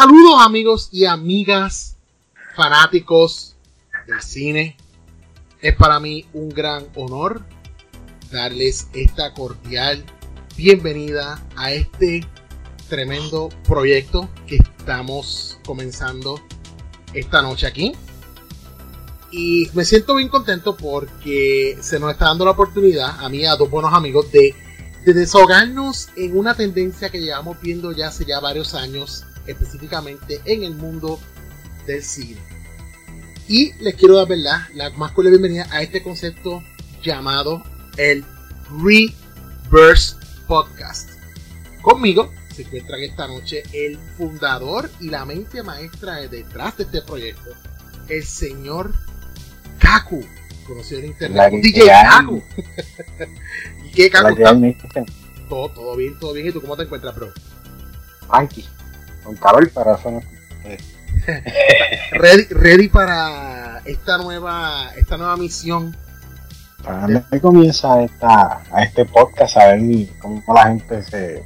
Saludos amigos y amigas fanáticos del cine. Es para mí un gran honor darles esta cordial bienvenida a este tremendo proyecto que estamos comenzando esta noche aquí. Y me siento bien contento porque se nos está dando la oportunidad, a mí y a dos buenos amigos, de, de desahogarnos en una tendencia que llevamos viendo ya hace ya varios años específicamente en el mundo del cine. Y les quiero dar ¿verdad? la más cool bienvenida a este concepto llamado el Reverse Podcast. Conmigo se encuentra esta noche el fundador y la mente maestra detrás de este proyecto, el señor Kaku, conocido en internet DJ Kaku. ¿Y qué Kaku? Todo, todo bien, todo bien. ¿Y tú cómo te encuentras, bro? Tranqui con calor, para eso ready, ready para esta nueva, esta nueva misión. Para darle comienza esta, a este podcast a ver cómo la gente se.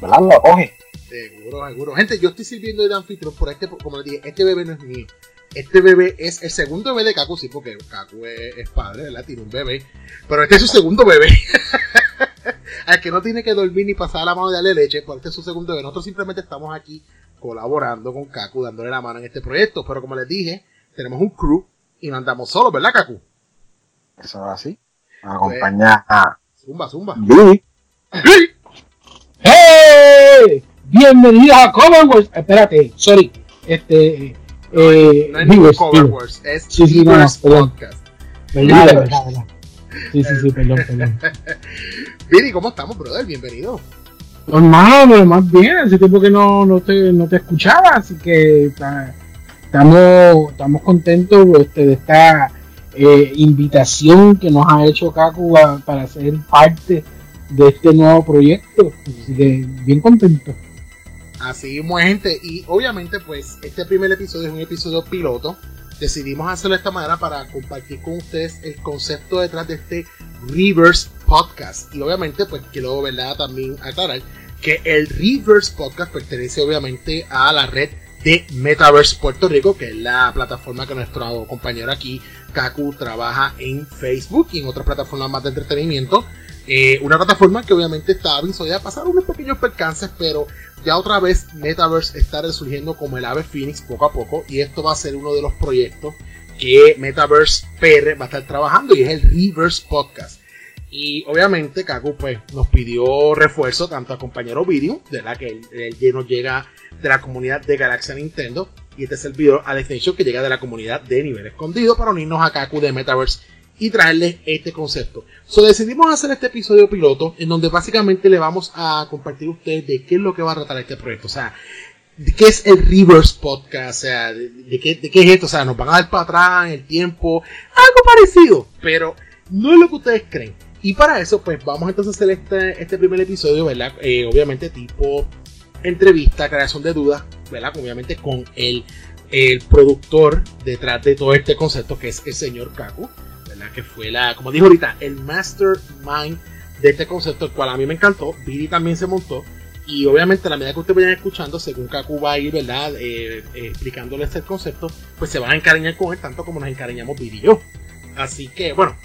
¿Verdad? Lo coge. Seguro, seguro. Gente, yo estoy sirviendo de anfitrión por este, como les dije, este bebé no es mío. Este bebé es el segundo bebé de Kaku, sí, porque Kaku es, padre, ¿verdad? Tiene un bebé. Pero este es su segundo bebé. Al que no tiene que dormir ni pasar la mano de darle leche, porque este es su segundo bebé. Nosotros simplemente estamos aquí colaborando con Kaku, dándole la mano en este proyecto. Pero como les dije, tenemos un crew y no andamos solos, ¿verdad, Kaku? Eso es así. Nos acompaña a. Zumba, zumba. ¡Hey! Bienvenidos a Commonwealth. Espérate, sorry. Este. No, eh, no es ningún Cover Wars, es sí, sí, no, Podcast. Verdad, verdad, verdad. Sí, sí, sí, perdón, perdón. Viri, ¿cómo estamos, brother? Bienvenido. Normal, más bien, hace tiempo que no, no, te, no te escuchaba, así que estamos, estamos contentos este, de esta eh, invitación que nos ha hecho Kaku para ser parte de este nuevo proyecto. Así que bien contento. Así mismo, gente. Y obviamente, pues, este primer episodio es un episodio piloto. Decidimos hacerlo de esta manera para compartir con ustedes el concepto detrás de este Reverse Podcast. Y obviamente, pues, quiero, ¿verdad? También aclarar que el Reverse Podcast pertenece, obviamente, a la red de Metaverse Puerto Rico, que es la plataforma que nuestro compañero aquí, Kaku, trabaja en Facebook y en otras plataformas más de entretenimiento. Eh, una plataforma que obviamente estaba a pasar unos pequeños percances, pero ya otra vez Metaverse está resurgiendo como el ave Phoenix poco a poco y esto va a ser uno de los proyectos que Metaverse PR va a estar trabajando y es el Reverse Podcast. Y obviamente Kaku pues, nos pidió refuerzo tanto a compañero Video, de la que él, nos llega de la comunidad de Galaxia Nintendo, y este servidor Alex Nation que llega de la comunidad de Nivel Escondido para unirnos a Kaku de Metaverse y traerles este concepto. So decidimos hacer este episodio piloto en donde básicamente le vamos a compartir a ustedes de qué es lo que va a tratar este proyecto. O sea, de qué es el Reverse Podcast, o sea, de, qué, de qué es esto, o sea, nos van a dar para atrás en el tiempo, algo parecido, pero no es lo que ustedes creen. Y para eso, pues vamos entonces a hacer este, este primer episodio, ¿verdad? Eh, obviamente tipo entrevista, creación de dudas, ¿verdad? Obviamente con el, el productor detrás de todo este concepto, que es el señor Kaku que fue la, como dijo ahorita, el mastermind de este concepto, el cual a mí me encantó. Billy también se montó. Y obviamente a la medida que ustedes vayan escuchando, según Kaku va a ir, ¿verdad? Eh, eh, explicándoles el concepto, pues se van a encariñar con él tanto como nos encariñamos Billy y yo. Así que, bueno,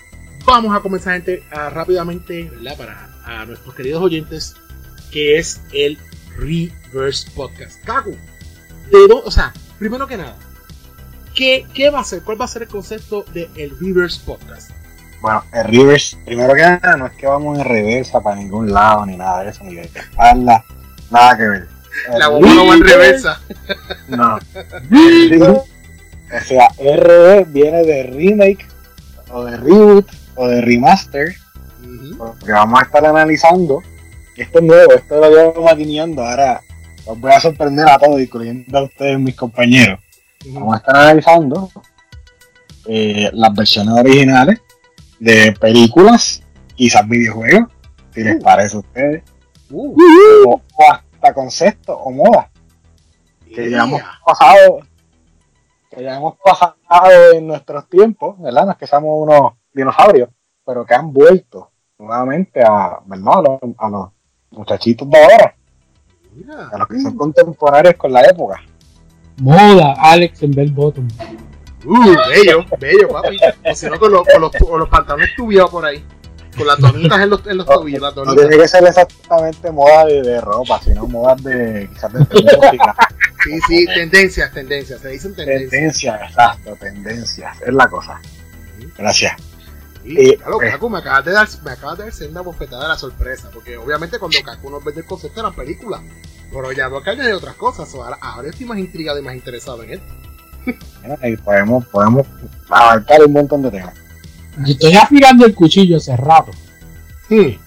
vamos a comenzar gente, rápidamente, ¿verdad? Para a nuestros queridos oyentes, que es el Reverse Podcast. Kaku, de o sea, primero que nada, ¿Qué, va a ser? ¿Cuál va a ser el concepto del el Reverse Podcast? Bueno, el Reverse, primero que nada, no es que vamos en reversa para ningún lado, ni nada de eso, ni de espalda, nada que ver. La bomba no va en reversa. No. o sea, RE viene de remake, o de reboot, o de remaster, porque vamos a estar analizando. Esto es nuevo, esto lo llevo maquineando, ahora os voy a sorprender a todos, incluyendo a ustedes, mis compañeros. Vamos a estar analizando eh, las versiones originales de películas, quizás videojuegos, si les uh. parece a ustedes, uh. o, hasta conceptos o moda que ya hemos pasado que ya hemos pasado en nuestros tiempos, ¿verdad? No es que seamos unos dinosaurios, pero que han vuelto nuevamente a, ¿verdad? A los, muchachitos de ahora, a los que son contemporáneos con la época. Moda, Alex en Bell Bottom. Uh, bello, bello, papi. O si no, con, los, con, los, con los pantalones tubios por ahí. Con las donitas en los, en los tobillos. Las no tiene que ser exactamente moda de, de ropa, sino moda de quizás de música. Sí, sí, tendencias, tendencias. Se dicen tendencias. Tendencias, exacto, tendencias. Es la cosa. Gracias. Y, claro, eh, Kaku, me acabas de dar, me acabas de dar una bofetada de la sorpresa, porque obviamente cuando Kaku nos vende el concepto de la película, pero ya no que de otras cosas, ahora, ahora estoy más intrigado y más interesado en esto. y podemos, podemos abarcar un montón de temas. Yo estoy afilando el cuchillo hace rato. Sí.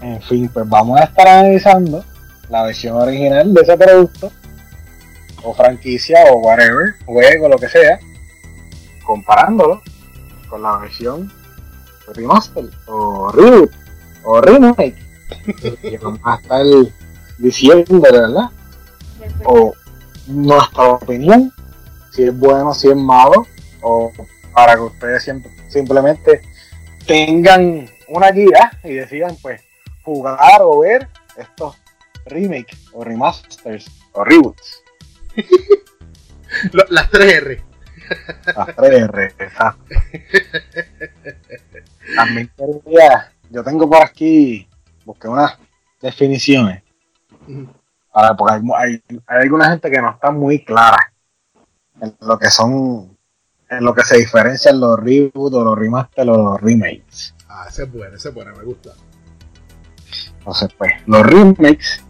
En fin, pues vamos a estar analizando la versión original de ese producto, o franquicia, o whatever, juego, lo que sea, comparándolo con la versión remaster, o reboot, o remake. y vamos a estar diciendo, ¿verdad? O nuestra opinión, si es bueno, si es malo, o para que ustedes siempre simplemente tengan una guía y decidan pues jugar o ver estos remakes o remasters o reboots. Las 3R. Las 3R, exacto. También quería, yo tengo por aquí, busqué unas definiciones. Para, porque hay, hay, hay alguna gente que no está muy clara en lo que son en lo que se diferencian los reboots o los remasters o los remakes. Ah, ese es bueno, ese es bueno, me gusta. Entonces, pues, los remakes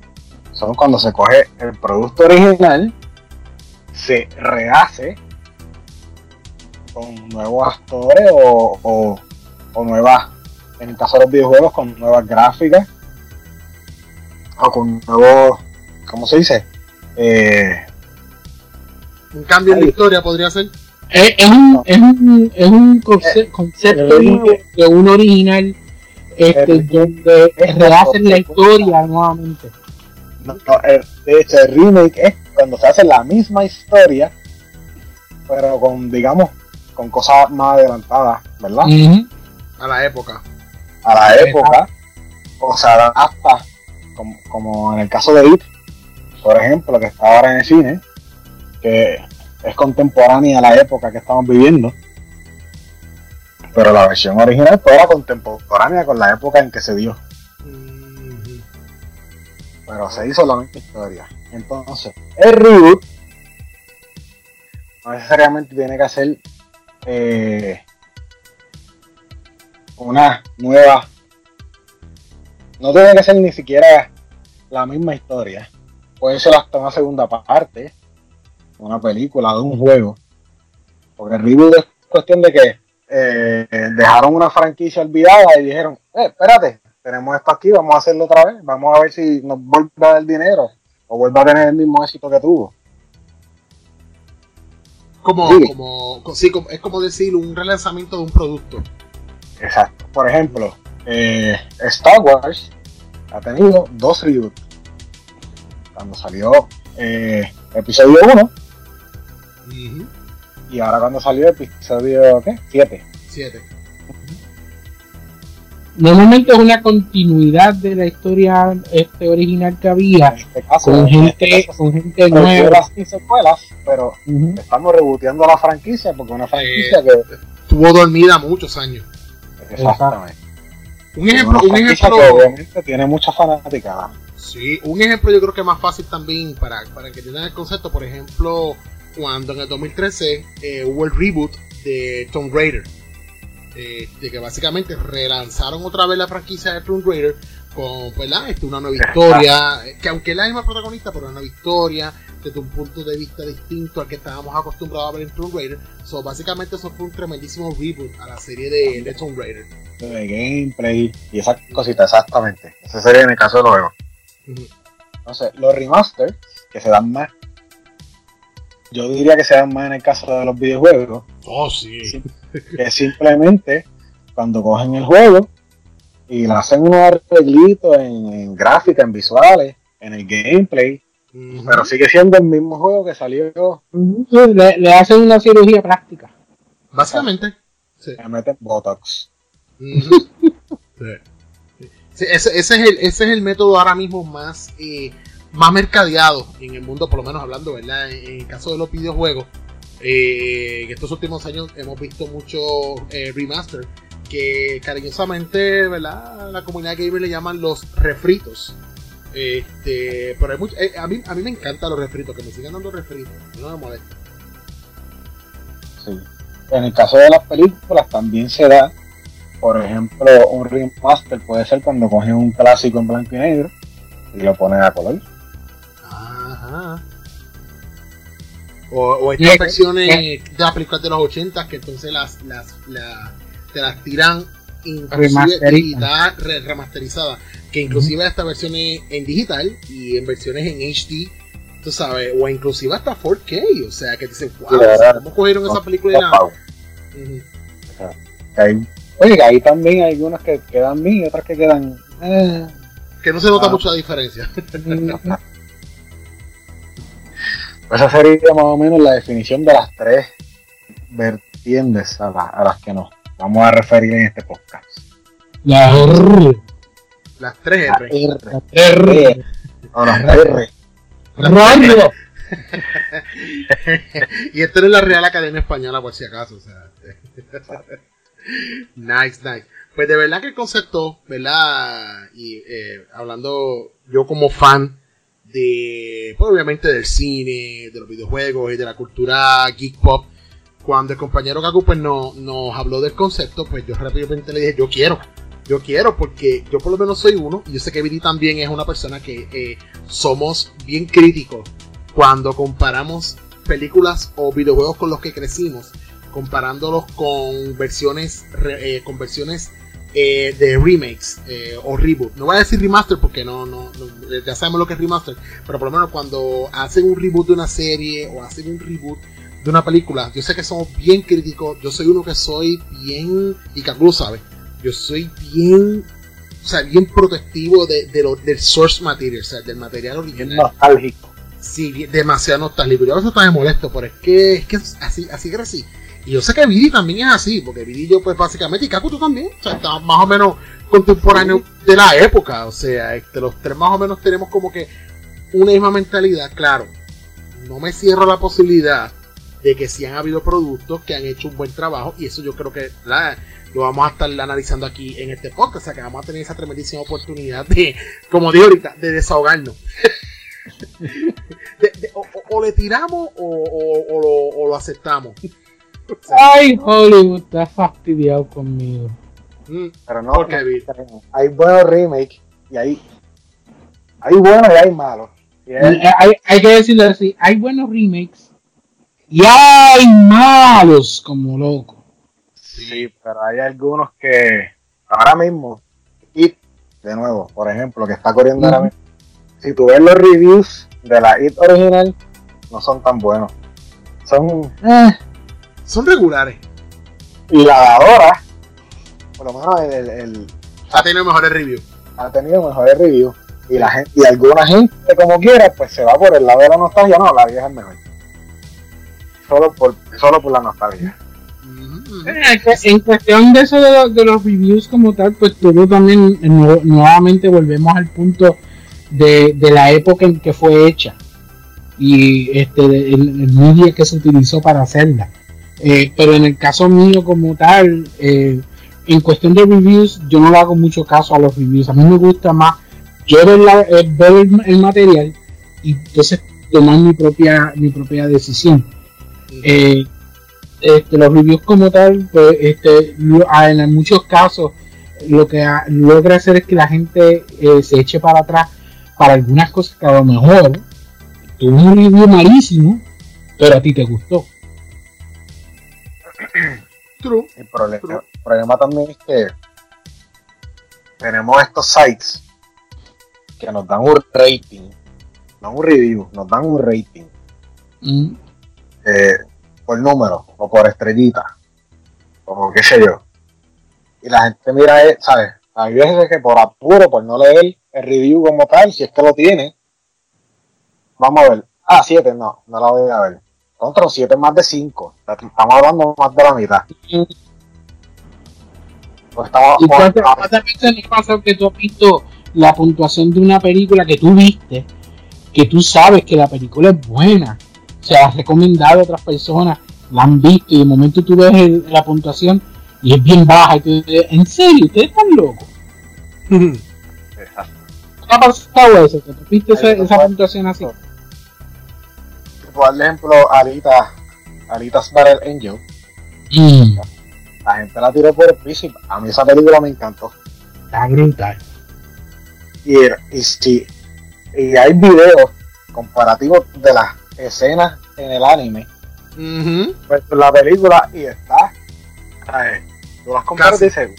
son cuando se coge el producto original, se rehace con nuevos actores o, o, nuevas, en el caso de los videojuegos, con nuevas gráficas o con nuevos, ¿cómo se dice? Eh, un cambio en la historia podría ser. Es, un, es un, es un concepto de un original este, donde rehacen la historia nuevamente. No, de hecho, el remake es cuando se hace la misma historia, pero con, digamos, con cosas más adelantadas, ¿verdad? A la época. A la época, o sea, hasta, como, como en el caso de It, por ejemplo, que está ahora en el cine, que es contemporánea a la época que estamos viviendo. Pero la versión original fue era contemporánea con la época en que se dio. Pero se hizo la misma historia. Entonces, el reboot no necesariamente tiene que hacer eh, una nueva. No tiene que ser ni siquiera la misma historia. Puede ser hasta una segunda parte una película, de un juego. Porque el reboot es cuestión de que eh, dejaron una franquicia olvidada y dijeron, eh, espérate, tenemos esto aquí, vamos a hacerlo otra vez, vamos a ver si nos vuelve a dar dinero o vuelve a tener el mismo éxito que tuvo. Como, como, sí, es como decir un relanzamiento de un producto. Exacto. Por ejemplo, eh, Star Wars ha tenido dos reboots. Cuando salió eh, episodio 1 y ahora cuando salió episodio ¿qué? 7. 7. Normalmente es una continuidad de la historia este original que había este con, gente, este con gente nueva. y secuelas, pero estamos reboteando la franquicia porque una franquicia que estuvo dormida muchos años. Exactamente. Un ejemplo, un ejemplo que obviamente tiene mucha fanaticada. Sí, un ejemplo yo creo que es más fácil también para, para que tengan el concepto, por ejemplo, cuando en el 2013 eh, hubo el reboot de Tomb Raider. Eh, de que básicamente relanzaron otra vez la franquicia de Tomb Raider con ¿verdad? Este, una nueva historia, que aunque es la misma protagonista, pero una nueva historia, desde un punto de vista distinto al que estábamos acostumbrados a ver en Tomb Raider. So, básicamente eso fue un tremendísimo reboot a la serie de, Tomb Raider. De gameplay y esa cosita, exactamente. Esa serie en el caso de los juegos. Entonces, los remasters, que se dan más yo diría que se dan más en el caso de los videojuegos. Oh, sí. Que simplemente cuando cogen el juego y le hacen unos arreglitos en, gráfica, en visuales, en el gameplay, Pero sigue siendo el mismo juego que salió. Le, le hacen una cirugía plástica. Básicamente. Sí. Le meten Botox. Sí, ese, ese, es el, ese es el método ahora mismo más, eh, más mercadeado en el mundo, por lo menos hablando, ¿verdad? En, el caso de los videojuegos, eh, en estos últimos años hemos visto mucho eh, remaster que cariñosamente, ¿verdad? La comunidad gamer le llaman los refritos. Este, pero hay mucho, eh, a, mí, a mí me encantan los refritos, que me sigan dando refritos, no me molesta. Sí. En el caso de las películas también se da por ejemplo, un remaster puede ser cuando coges un clásico en blanco y negro y lo pones a color. Ajá. O, o estas versiones de las películas de los 80 que entonces las, las, te las tiran digital, remasterizadas. Que inclusive estas versiones en digital y en versiones en HD, tú sabes, o inclusive hasta 4K. O sea, que te dicen, wow, ¿cómo cogieron esa película? y nada? Oye, ahí también hay unas que quedan bien y otras que quedan. Eh. Que no se nota ah. mucha diferencia. pues esa sería más o menos la definición de las tres vertientes a, las que nos vamos a referir en este podcast. La R. Las tres R. Las R. R. No, las R. Radio. y esto no es la Real Academia Española, por si acaso. O sea. nice, nice. Pues de verdad que el concepto, ¿verdad? Y eh, hablando yo como fan de, pues obviamente del cine, de los videojuegos y de la cultura geek pop, cuando el compañero Gaku pues no, nos habló del concepto, pues yo rápidamente le dije, yo quiero, yo quiero, porque yo por lo menos soy uno, y yo sé que Viri también es una persona que eh, somos bien críticos. Cuando comparamos películas o videojuegos con los que crecimos comparándolos con versiones, eh, con versiones eh, de remakes eh, o reboot. No voy a decir remaster porque no, no, ya sabemos lo que es remaster, pero por lo menos cuando hacen un reboot de una serie o hacen un reboot de una película, yo sé que somos bien críticos. Yo soy uno que soy bien, y Kaku lo sabe, yo soy bien, o sea, bien protectivo de, lo, del source material, o sea, del material original. Nostálgico. Sí, demasiado nostálgico. Yo a veces también molesto, pero es que, es que así, así que así. Y yo sé que Vidi también es así, porque Vidi yo pues básicamente, y Kaku tú también, o sea, estamos más o menos contemporáneos de la época, o sea, este, los tres más o menos tenemos como que una misma mentalidad, claro, no me cierro la posibilidad de que sí han habido productos que han hecho un buen trabajo, y eso yo creo que lo vamos a estar analizando aquí en este podcast, o sea que vamos a tener esa tremendísima oportunidad de, como digo ahorita, de desahogarnos. o, le tiramos o lo aceptamos. Ay, Hollywood está fastidiado conmigo. Mm, pero no, porque hay buenos remakes y hay, hay buenos y hay malos. Eh, hay, que decirlo así, hay buenos remakes y hay malos como loco. Sí, pero hay algunos que ahora mismo, It, de nuevo, por ejemplo, que está corriendo ahora mismo, si tú ves los reviews de la It original, no son tan buenos. Son... Eh, son regulares. Y la de ahora, por lo menos el, el, ha tenido mejores reviews. Ha tenido mejores reviews. Y la gente, y alguna gente como quiera, pues se va por el lado de la nostalgia, no, la vieja es mejor. Solo por, solo por la nostalgia. Eh, en cuestión de eso de, los reviews como tal, pues todo también eh, nuevamente volvemos al punto de, de, la época en que fue hecha y este el, el media que se utilizó para hacerla. Eh, pero en el caso mío como tal, eh, en cuestión de reviews, yo no le hago mucho caso a los reviews. A mí me gusta más yo ver, eh, el, material y entonces tomar mi propia, mi propia decisión. Este, los reviews como tal, pues, este, en muchos casos lo que logra hacer es que la gente se eche para atrás para algunas cosas que a lo mejor tuvo un review malísimo, pero a ti te gustó. El problema, también es que tenemos estos sites que nos dan un rating, no un review, nos dan un rating mm. eh, por número o por estrellita, o qué sé yo. Y la gente mira, eh, ¿sabes? Hay veces que por apuro, por no leer el review como tal, si es que lo tiene, vamos a ver. Ah, 7, no, no la voy a ver. Contra 7 más de 5. Estamos hablando más de la mitad. Pues estamos, ¿Y cuántas veces pasa que tú has visto la puntuación de una película que tú viste, que tú sabes que la película es buena, se ha recomendado a otras personas, la han visto y de momento tú ves la puntuación y es bien baja y tú dices, ¿en serio? ¿Ustedes están locos? Exacto. ¿Qué ha pasado eso? ¿Tú viste esa puntuación así? Por ejemplo, Alita, Alita's Battle Angel. Mm. La gente la tiró por el piso y a mí esa película me encantó. Está brutal. Y, y, y hay videos comparativos de las escenas en el anime pues la película y está tú las comparas y dices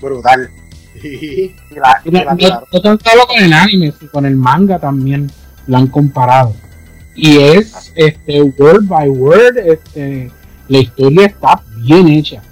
brutal y la, no, tan solo con el anime sino con el manga también lo han comparado y es este word by word este la historia está bien hecha.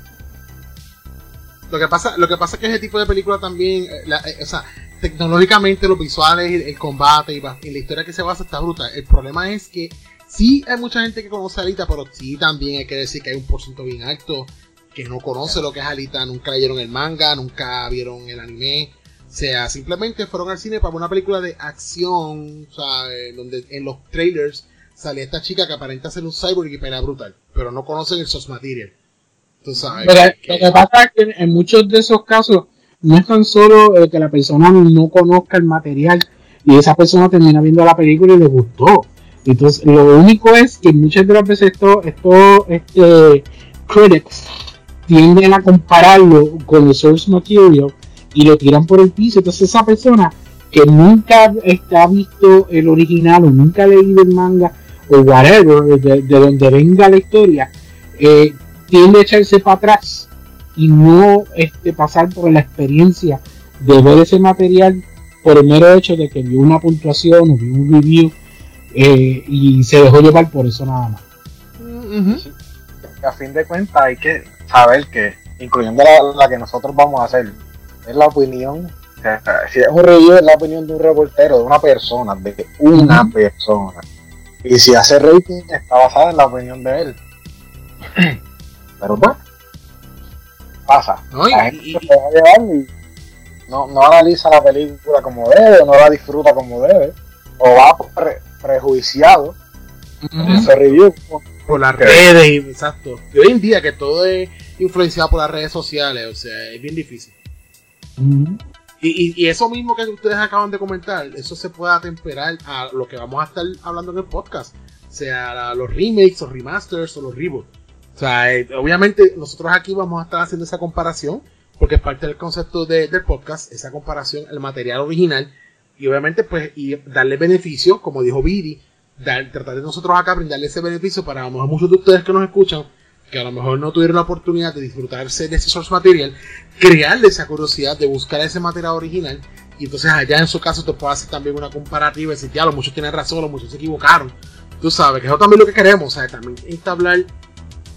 Lo que pasa lo que pasa es que ese tipo de película también eh, eh, o sea tecnológicamente los visuales el, combate y, la historia que se basa está brutal el problema es que sí hay mucha gente que conoce a Alita pero sí también hay que decir que hay un porcentaje bien alto que no conoce lo que es Alita, nunca leyeron el manga, nunca vieron el anime, o sea, simplemente fueron al cine para ver una película de acción, o sea, donde en los trailers sale esta chica que aparenta ser un cyborg y pelea brutal, pero no conocen el source material. Tú sabes. Pero lo que pasa es que en muchos de esos casos no es tan solo que la persona no conozca el material y esa persona termina viendo la película y le gustó. Entonces, lo único es que muchas de las veces estos esto, este, critics tienden a compararlo con el source material y lo tiran por el piso. Entonces esa persona que nunca ha visto el original o nunca ha leído el manga o whatever, de, donde venga la historia, eh, tiende a echarse para atrás y no este, pasar por la experiencia de ver ese material por el mero hecho de que vio una puntuación o vio un review eh, y se dejó llevar por eso nada más. A fin de cuentas hay que saber que, incluyendo la, que nosotros vamos a hacer, es la opinión, si es un review es la opinión de un reportero, de una persona, de una persona. Y si hace rating está basada en la opinión de él. Pero bueno, pasa. No, no, analiza la película como debe, no la disfruta como debe, o va prejuiciado ese review. Por las redes, exacto. Y hoy en día que todo es influenciado por las redes sociales, o sea, es bien difícil. Y, eso mismo que ustedes acaban de comentar, eso se puede atemperar a lo que vamos a estar hablando en el podcast, sea los remakes, o remasters o los reboots. O sea, eh, obviamente nosotros aquí vamos a estar haciendo esa comparación, porque es parte del concepto del podcast, esa comparación, el material original, y obviamente pues y darle beneficio, como dijo Vidi, tratar de nosotros acá brindarle ese beneficio para a lo mejor muchos de ustedes que nos escuchan que a lo mejor no tuvieron la oportunidad de disfrutarse de ese source material, crearle esa curiosidad de buscar ese material original y entonces allá en su caso te puede hacer también una comparativa y decir, ya, los muchos tienen razón, los muchos se equivocaron. Tú sabes que eso también lo que queremos, ¿sabes? También entablar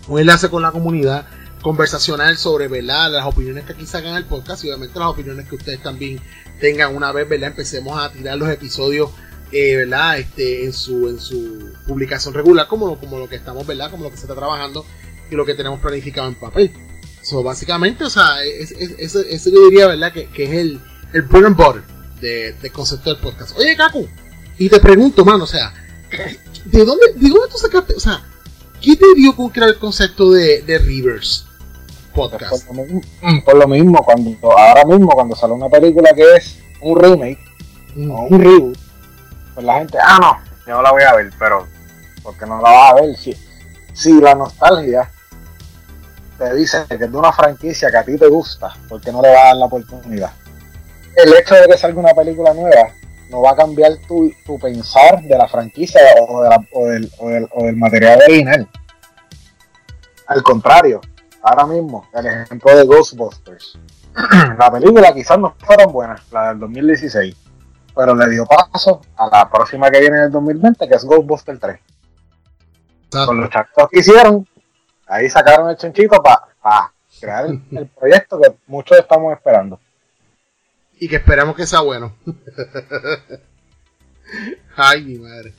un enlace con la comunidad conversacional sobre, ¿verdad? Las opiniones que aquí sacan el podcast y obviamente las opiniones que ustedes también tengan una vez, ¿verdad? Empecemos a tirar los episodios eh, ¿verdad? Este, en su, en su publicación regular, como, como lo que estamos, ¿verdad? Como lo que se está trabajando y lo que tenemos planificado en papel. So, básicamente, o sea, ese yo diría, ¿verdad? Que, que, es el, el bread and butter de, de, concepto del podcast. Oye, Kaku, y te pregunto, mano, o sea, ¿de dónde, de dónde tú sacaste, o sea, qué te dio con crear el concepto de, de Rivers Podcast? Por lo, mismo, por lo, mismo, cuando, ahora mismo, cuando sale una película que es un remake mm. o un reboot, pues la gente, ah, no, yo no la voy a ver, pero, porque no la vas a ver? Si, si la nostalgia te dice que es de una franquicia que a ti te gusta, ¿por qué no le vas a dar la oportunidad? El hecho de que salga una película nueva no va a cambiar tu, tu pensar de la franquicia o, de la, o, del, o, del, o del material original. Al contrario, ahora mismo, el ejemplo de Ghostbusters. la película quizás no fue tan buena, la del 2016, pero le dio paso a la próxima que viene en el 2020, que es Ghostbusters 3. Con los chacos que hicieron, ahí sacaron el chanchito para crear el, proyecto que muchos estamos esperando. Y que esperamos que sea bueno. Ay, mi madre.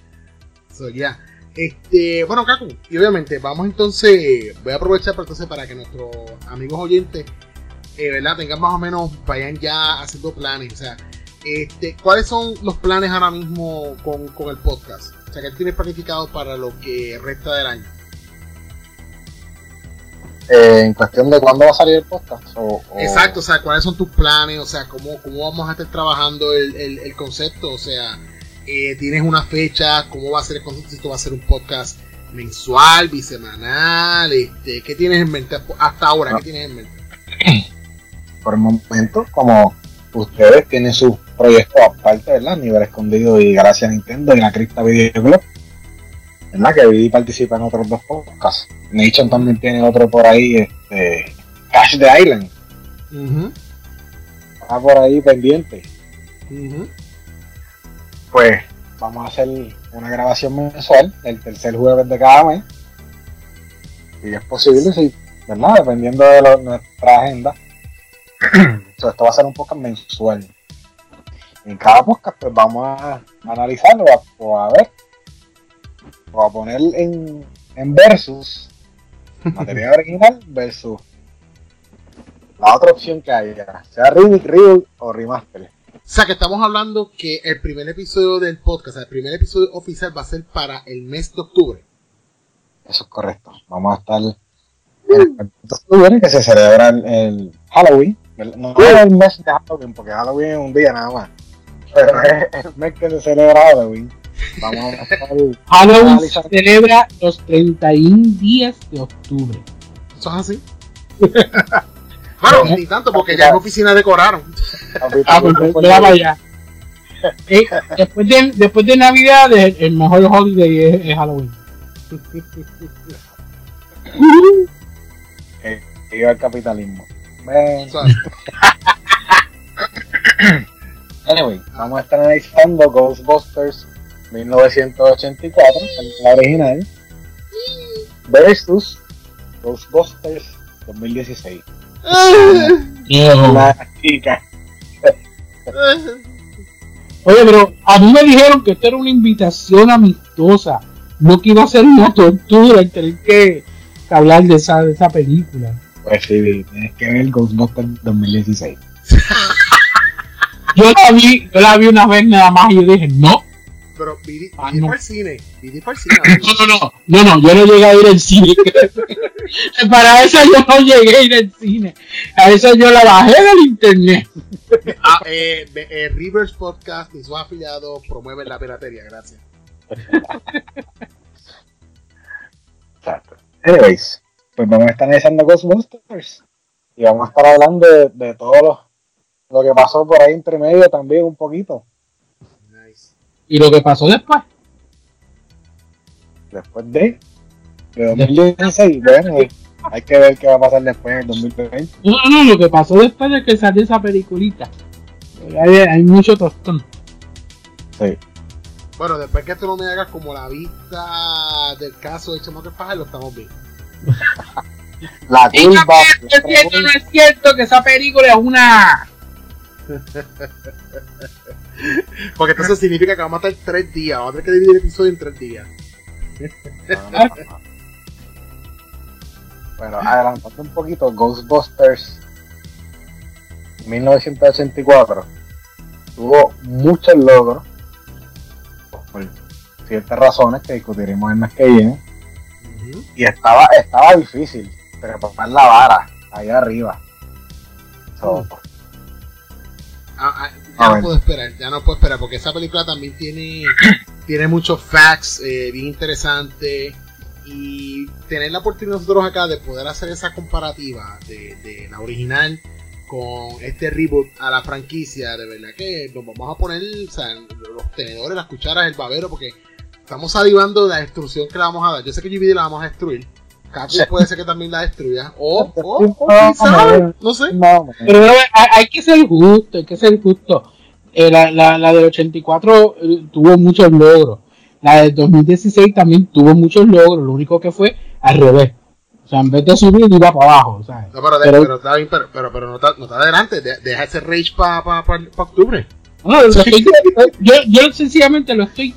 So, ya. Este, bueno, Kaku, y obviamente vamos entonces, voy a aprovechar para, entonces para que nuestros amigos oyentes, eh, ¿verdad? Tengan más o menos, vayan ya haciendo planes, o sea, este, ¿cuáles son los planes ahora mismo con, con el podcast? O sea, ¿qué tienes planificado para lo que resta del año? Eh, en cuestión de cuándo va a salir el podcast. O, o- Exacto, o sea, ¿cuáles son tus planes? O sea, ¿cómo, cómo vamos a estar trabajando el, el, el concepto? O sea, eh, ¿tienes una fecha? ¿Cómo va a ser el concepto? Si esto va a ser un podcast mensual, bisemanal, este, ¿qué tienes en mente hasta ahora? No. ¿Qué tienes en mente? Por el momento, como ustedes tienen sus proyectos aparte, ¿verdad? Nivel escondido y gracias a Nintendo y la Cripta Video Club. ¿Verdad? Que Vidi participa en otros dos podcasts. Nation también tiene otro por ahí, este. Cash the Island. Está por ahí pendiente. Pues vamos a hacer una grabación mensual, el tercer jueves de cada mes. Si es posible, sí, ¿verdad? Dependiendo de lo- nuestra agenda. So, esto va a ser un podcast mensual. En cada podcast, pues vamos a analizarlo a- o a ver, o a poner en, en versus material original versus la otra opción que haya, sea remake, reboot o remaster. O sea, que estamos hablando que el primer episodio del podcast, el primer episodio oficial va a ser para el mes de octubre. Eso es correcto. Vamos a estar en el mes de octubre, que se celebra el, Halloween. No es el mes de Halloween, porque Halloween es un día nada más. Pero es el mes que se celebra Halloween. Vamos a estar Halloween se celebra los 31 días de octubre. ¿Eso es así? bueno, ni tanto, porque ya en oficina decoraron. Ah, pues mira para allá. Eh, después, de, después de Navidad, el, el mejor holiday es, es Halloween. viva el capitalismo. Ven. Anyway, vamos a estar analizando Ghostbusters 1984, la original, versus Ghostbusters 2016. La chica. Oye, pero a mí me dijeron que esto era una invitación amistosa, no que iba a ser una tortura el tener que, que hablar de esa, de esa película. Pues sí, tienes que ver Ghostbusters 2016. Yo la vi, yo la vi una vez nada más y yo dije, no, Pero Vidi, Ah, no. para el cine. Vidi para el cine. no, no, no, no, no, yo no llegué a ir al cine. Para eso yo no llegué a ir al cine. A eso yo la bajé del internet. Ah, eh, eh, Rivers Podcast y sus afiliados promueven la piratería. Gracias. Exacto. Anyways, pues vamos a estar analizando Ghostbusters. Y vamos a estar hablando de, de todo lo, lo que pasó por ahí entre medio también un poquito. Y lo que pasó después. Después de, de 2016, bueno, hay que ver qué va a pasar después en el 2020. No, no, no, lo que pasó después de que salió esa peliculita. Hay, hay mucho tostón. Sí. Bueno, después que tú no me hagas como la vista del caso de Chamaco Fajar, lo estamos viendo. La no culpa. es cierto, no es cierto que esa película es una. Porque entonces significa que vamos a estar tres días. Vamos a tener que dividir el episodio en tres días. Bueno, adelantando un poquito, Ghostbusters 1984 tuvo muchos logros por ciertas razones que discutiremos en las que vienen y estaba estaba difícil trepar la vara ahí arriba. So, Ah, ah, ya no puedo esperar, ya no puedo esperar, porque esa película también tiene, tiene muchos facts eh, bien interesantes. Y tener la oportunidad nosotros acá de poder hacer esa comparativa de, de la original con este reboot a la franquicia, de verdad que nos vamos a poner o sea, los tenedores, las cucharas, el babero, porque estamos salivando de la destrucción que le vamos a dar. Yo sé que DVD la vamos a destruir. Caco puede ser que también la destruya. O, o, o no sé. no, Pero no, hay, hay que ser justo, hay que ser justo. Eh, la, la, la del 84 eh, tuvo muchos logros. La del 2016 también tuvo muchos logros. Lo único que fue al revés. O sea, en vez de subir, iba para abajo. ¿sabes? No, pero, Pero- pero está bien, pero, pero, pero no, está, no está adelante. de- deja ese rage para pa, pa, pa octubre. No, estoy- yo, yo sencillamente lo estoy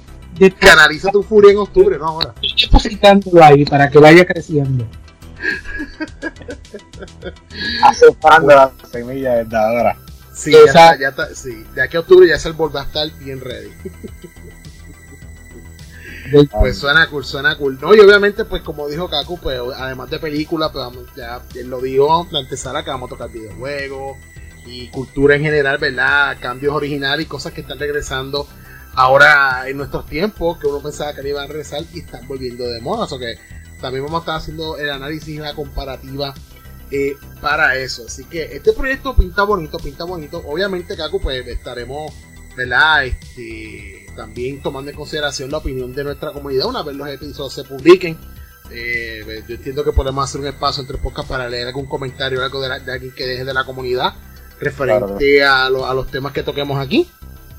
canaliza tu furia en octubre, no ahora. Estoy depositándolo ahí para que vaya creciendo. Aceptando la semilla desde ahora. Sí, ya está, ya está, sí, de aquí a octubre ya se va a estar bien ready. pues suena cool, suena cool. No, y obviamente, pues como dijo Kaku, pues además de películas, pues ya él lo dijo, la antesala que vamos a tocar videojuegos y cultura en general, ¿verdad? Cambios originales y cosas que están regresando ahora en nuestros tiempos, que uno pensaba que no iban a regresar y están volviendo de moda. O que también vamos a estar haciendo el análisis y la comparativa eh, para eso. Así que este proyecto pinta bonito, pinta bonito. Obviamente, Kaku, pues estaremos, ¿verdad? Este, también tomando en consideración la opinión de nuestra comunidad una vez los episodios se publiquen. Eh, yo entiendo que podemos hacer un espacio entre pocas para leer algún comentario o algo de, alguien que deje de la comunidad referente a, los temas que toquemos aquí.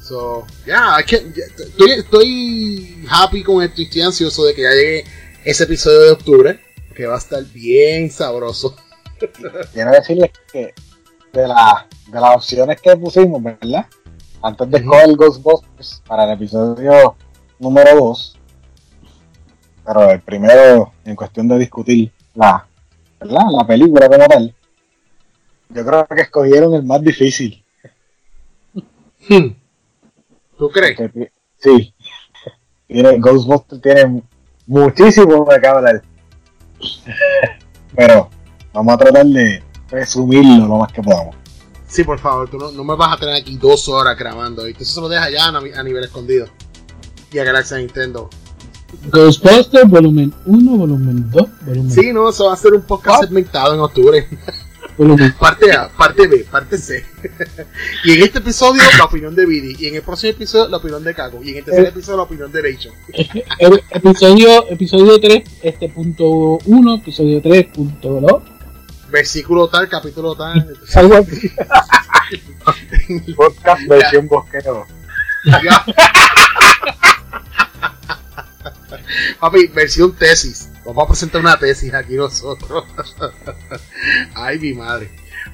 So, yeah, estoy, estoy happy con esto y estoy ansioso de que ya llegue ese episodio de octubre, que va a estar bien sabroso. Quiero decirles que de, la, de las opciones que pusimos, ¿verdad? Antes de escoger Ghostbusters para el episodio número 2, pero el primero en cuestión de discutir la, ¿verdad? la película como tal, yo creo que escogieron el más difícil. Hmm. ¿Tú crees? sí. Tiene, Ghostbusters tiene muchísimo de qué hablar. Pero vamos a tratar de resumirlo lo más que podamos. Sí, por favor, tú no, me vas a tener aquí dos horas grabando. Y tú eso lo dejas ya a, nivel escondido. Y a Galaxy Nintendo. Ghostbusters volumen 1, volumen 2, volumen Sí, no, eso va a ser un podcast segmentado en octubre. parte A, parte B, parte C. y en este episodio la opinión de Vidi. Y en el próximo episodio la opinión de Cago. Y en el tercer eh. episodio la opinión de Rachel. el episodio, episodio 3, este punto 1, episodio 3, punto 2. Versículo tal, capítulo tal. Podcast versión bosquero. Papi, versión tesis. Vamos a presentar una tesis aquí nosotros. Ay, mi madre.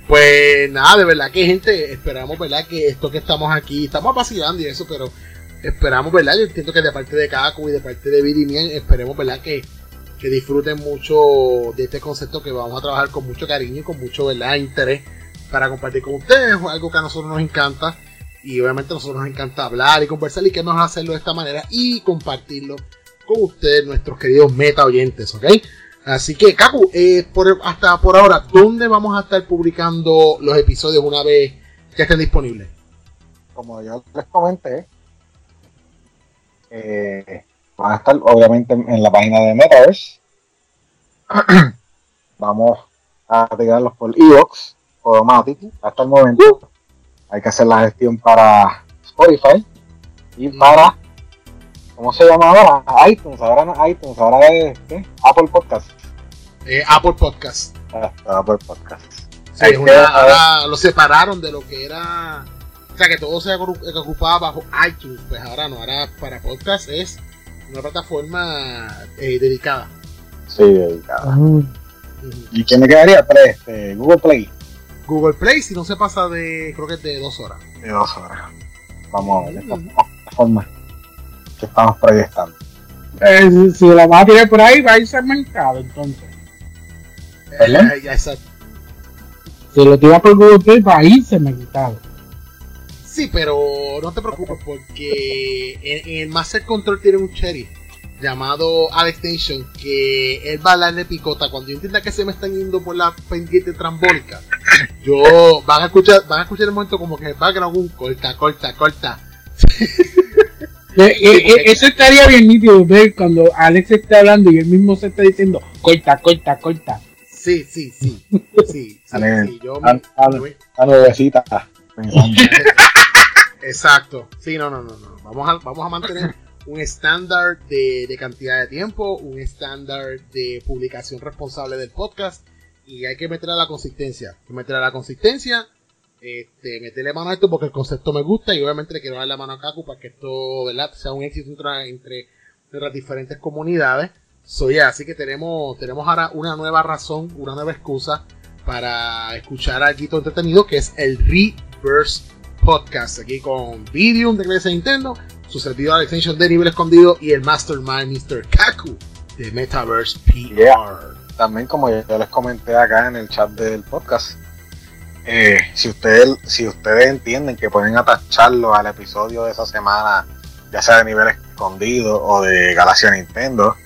Pues nada, de verdad que gente, esperamos, ¿verdad? Que esto que estamos aquí, estamos vacilando y eso, pero esperamos, ¿verdad? Yo entiendo que de parte de Kaku y de parte de Vidimien, esperemos, ¿verdad? Que, que disfruten mucho de este concepto que vamos a trabajar con mucho cariño y con mucho, ¿verdad? Interés para compartir con ustedes, algo que a nosotros nos encanta y obviamente a nosotros nos encanta hablar y conversar y que nos hacerlo de esta manera y compartirlo con ustedes, nuestros queridos meta oyentes, ¿ok? Así que, Kaku, eh, hasta por ahora, ¿dónde vamos a estar publicando los episodios una vez que estén disponibles? Como yo les comenté, eh, van a estar obviamente en la página de Metaverse. vamos a tirarlos por Evox, Automatic, hasta el momento. Hay que hacer la gestión para Spotify y para ¿Cómo se llama ahora? iTunes, ahora no iTunes, ahora es ¿qué? Apple Podcast. Eh, Apple Podcast. Ah, Apple Podcast. Sí, ahora lo separaron de lo que era. O sea, que todo se ocupaba bajo iTunes. Pues ahora no, ahora para podcast es una plataforma eh, dedicada. Sí, dedicada. ¿Y quién me quedaría? Este, Google Play. Google Play, si no se pasa de, creo que es de dos horas. De dos horas. Vamos a ver, esta plataforma que estamos proyectando. Eh, si la vas a tirar por ahí, va a ir segmentado entonces. Eh, exacto. Si lo tiras por Google Play, va a ir segmentado. Sí, pero no te preocupes porque en, el Master Control tiene un cherry llamado Alex Extension que él va a darle picota cuando yo entienda que se me están yendo por la pendiente trambólica yo van a escuchar van a escuchar el momento como que va a grabar un corta corta corta eso estaría bien nítido ver cuando Alex está hablando y él mismo se está diciendo corta, corta, corta. Sí, sí, sí. Sí, sí, yo Exacto. Sí, no, no, no, no. Vamos a, vamos a mantener un estándar de, de, cantidad de tiempo, un estándar de publicación responsable del podcast y hay que meter a la consistencia. Hay que meter a la consistencia este, meterle mano a esto porque el concepto me gusta y obviamente le quiero dar la mano a Kaku para que esto ¿verdad? sea un éxito entre, las diferentes comunidades. soy así que tenemos, tenemos ahora una nueva razón, una nueva excusa para escuchar algo entretenido que es el Reverse Podcast, aquí con Videum de Clase Nintendo, su servidor Extension de Nivel Escondido y el Mastermind Mr. Kaku de Metaverse PR. También como yo les comenté acá en el chat del podcast, eh, si ustedes si ustedes entienden que pueden atacharlo al episodio de esa semana, ya sea de nivel escondido o de Galaxia Nintendo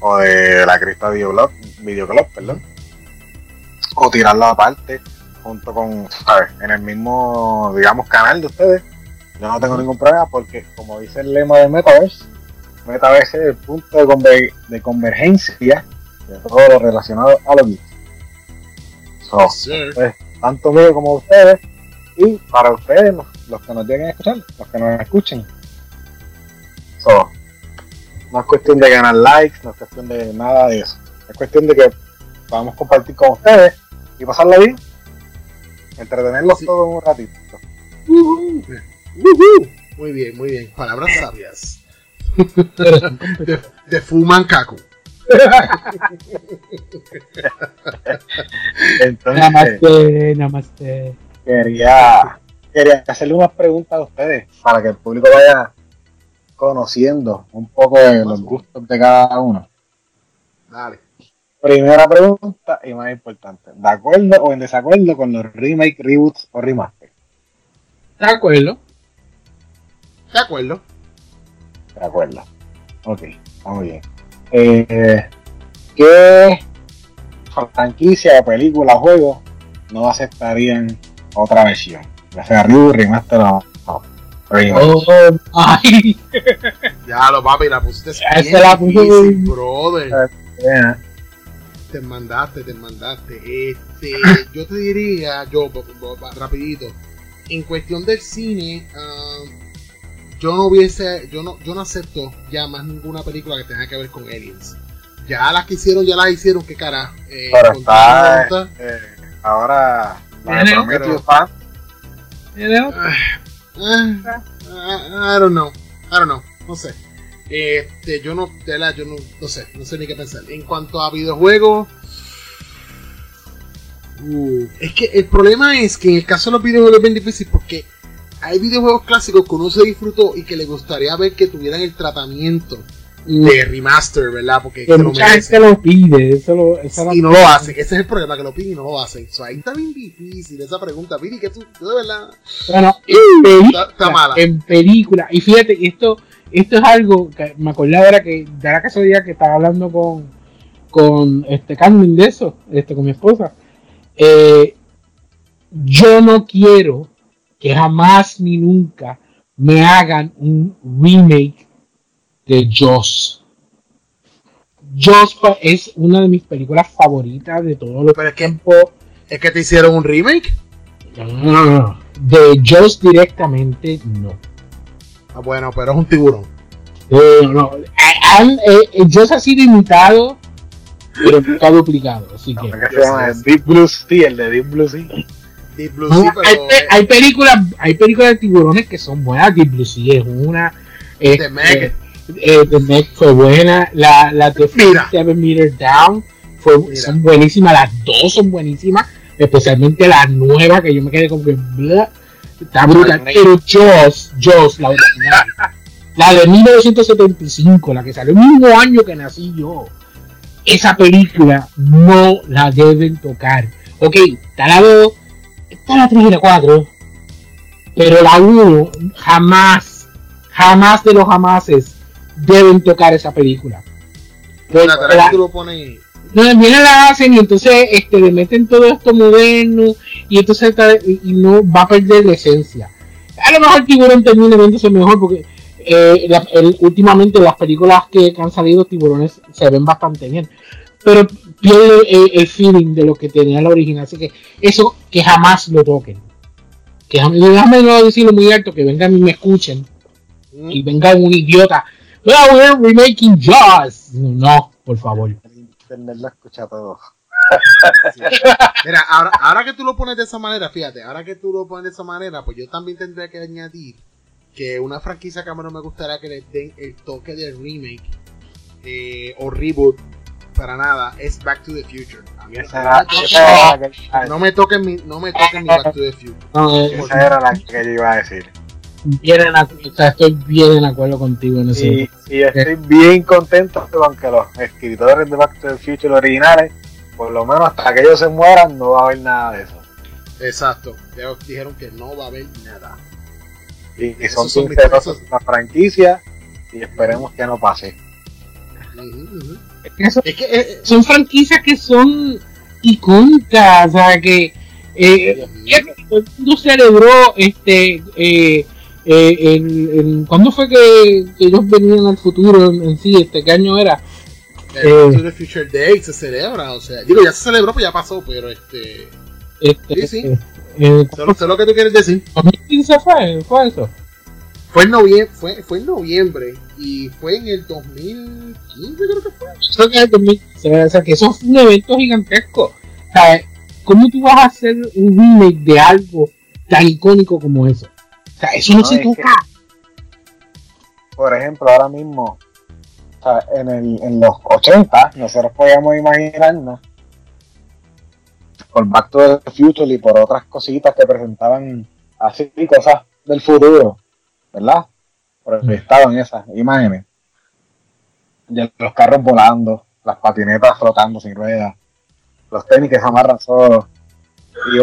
o de la Crista Videoclub, Videoclub perdón, o tirarlo aparte junto con, ¿sabes? En el mismo, digamos, canal de ustedes. Yo no tengo ningún problema porque, como dice el lema de Metaverse, Metaverse es el punto de, de convergencia de todo lo relacionado a los geeks. So, tanto mío como ustedes y para ustedes, los, que nos lleguen a escuchar, los que nos escuchen. So, no es cuestión de ganar likes, no es cuestión de nada de eso. Es cuestión de que podamos compartir con ustedes y pasarla bien entretenerlos todos un ratito. Muy bien, muy bien. Palabras sabias. de, Fuman Kaku. Entonces, namaste, namaste. Quería, quería hacerle unas preguntas a ustedes para que el público vaya conociendo un poco de los gustos de cada uno. Dale. Primera pregunta y más importante, ¿de acuerdo o en desacuerdo con los remake, reboots o remaster? De acuerdo. De acuerdo. De acuerdo. Ok, muy bien. Eh, ¿Qué franquicia, película, juego no aceptarían otra versión? Ya sea reboot, remaster o. Oh, ay. ya lo papi, la pusiste. Esa la puse. Brother. Yeah te mandaste, te mandaste. Este, yo te diría, yo, rapidito, en cuestión del cine, um, yo no hubiese, yo no, yo no acepto ya más ninguna película que tenga que ver con aliens. Ya las que hicieron, ya las hicieron, qué cara. Eh, está, eh, ahora, la de Prometheus fan. I don't know, I don't know, no sé. Este, yo no, de la, yo no, no sé, no sé ni qué pensar. En cuanto a videojuegos, uh, es que el problema es que en el caso de los videojuegos es bien difícil porque hay videojuegos clásicos que uno se disfrutó y que le gustaría ver que tuvieran el tratamiento de remaster, ¿verdad? Porque que mucha gente lo pide, eso lo, y no lo hacen. Ese es el problema, que lo piden y no lo hacen. So, ahí está bien difícil esa pregunta, Vini, que tú, de verdad. Bueno, en película, está, mala. En película, y fíjate, esto esto es algo que me acordé ahora que de la casualidad que estaba hablando con, con este Carmen de eso, este, con mi esposa. Eh, yo no quiero que jamás ni nunca me hagan un remake de Joss. Joss es una de mis películas favoritas de todos los tiempos. ¿Es que te hicieron un remake? No, no, no. De Joss directamente no. Ah, bueno, pero es un tiburón. Eh, no, han, eh, yo ha sido imitado, pero nunca duplicado. Así que. se llama Deep Blue Sea, el de Deep Blue Sea. Deep Blue sea, pero... hay, hay, películas, hay películas de tiburones que son buenas. Deep Blue Sea es una. Eh, The Meg. Eh, The Meg fue buena. La, la de Seven Meter Down fue, son buenísimas. Las dos son buenísimas. Especialmente la nueva que yo me quedé como que. Blah, Está brutal. Pero Joss, Joss, la original. la de 1975, la que salió el mismo año que nací yo. Esa película no la deben tocar. Ok, está la 2, está la 3 y la 4. Pero la 1 jamás, jamás de los jamases deben tocar esa película. La, la, tú lo pones no, viene la hacen y entonces este, le meten todo esto moderno y entonces y no va a perder la esencia. A lo mejor Tiburón termina viéndose mejor porque eh, últimamente las películas que, han salido Tiburones se ven bastante bien. Pero pierde el, feeling de lo que tenía la original. Así que eso que jamás lo toquen. Que déjame no decirlo muy alto, que vengan y me escuchen. Y venga un idiota. Well, we're remaking Jaws. No, por favor internet escucha todo. Mira, ahora, ahora, que tú lo pones de esa manera, fíjate, ahora que tú lo pones de esa manera, pues yo también tendría que añadir que una franquicia que a mí no me gustaría que le den el toque de remake eh, o reboot para nada, es Back to the Future. A mí Esa no, era- me esa era la toquen- que- no me toquen mi, no me toquen mi Back to the Future. No, eh, esa era la que yo iba a decir. bien en o sea, estoy bien en acuerdo contigo en ese Y, y estoy bien contento con que los escritores de Back to the Future originales, por lo menos hasta que ellos se mueran, no va a haber nada de eso. Exacto. Ya dijeron que no va a haber nada. Y, son son 15 mis- pesos la franquicia y esperemos que no pase. Eso- Es que eh, son franquicias que son icónicas, o sea, que eh, el mundo celebró este eh, eh, ¿cuándo fue que, que ellos venían al futuro en, en sí? Este, ¿Qué año era? el eh, Future Day se celebra, o sea, digo, ya se celebró, pues ya pasó, pero este. Este, Sí, sí. Sé lo, sé lo que tú quieres decir. 2015 fue, fue eso. Fue en noviembre, fue, fue en noviembre y fue en el 2015, creo que fue. Creo que es el 2015, o sea, que eso fue un evento gigantesco. O sea, ¿cómo tú vas a hacer un remake de algo tan icónico como eso? O sea, eso no, No, se es toca. Por ejemplo, ahora mismo, o sea, en, el, en los 80, nosotros podíamos imaginarnos por Back to the Future y por otras cositas que presentaban así cosas del futuro, ¿verdad? Proyectaban esas imágenes. De los carros volando, las patinetas flotando sin ruedas, los tenis que se amarran solos.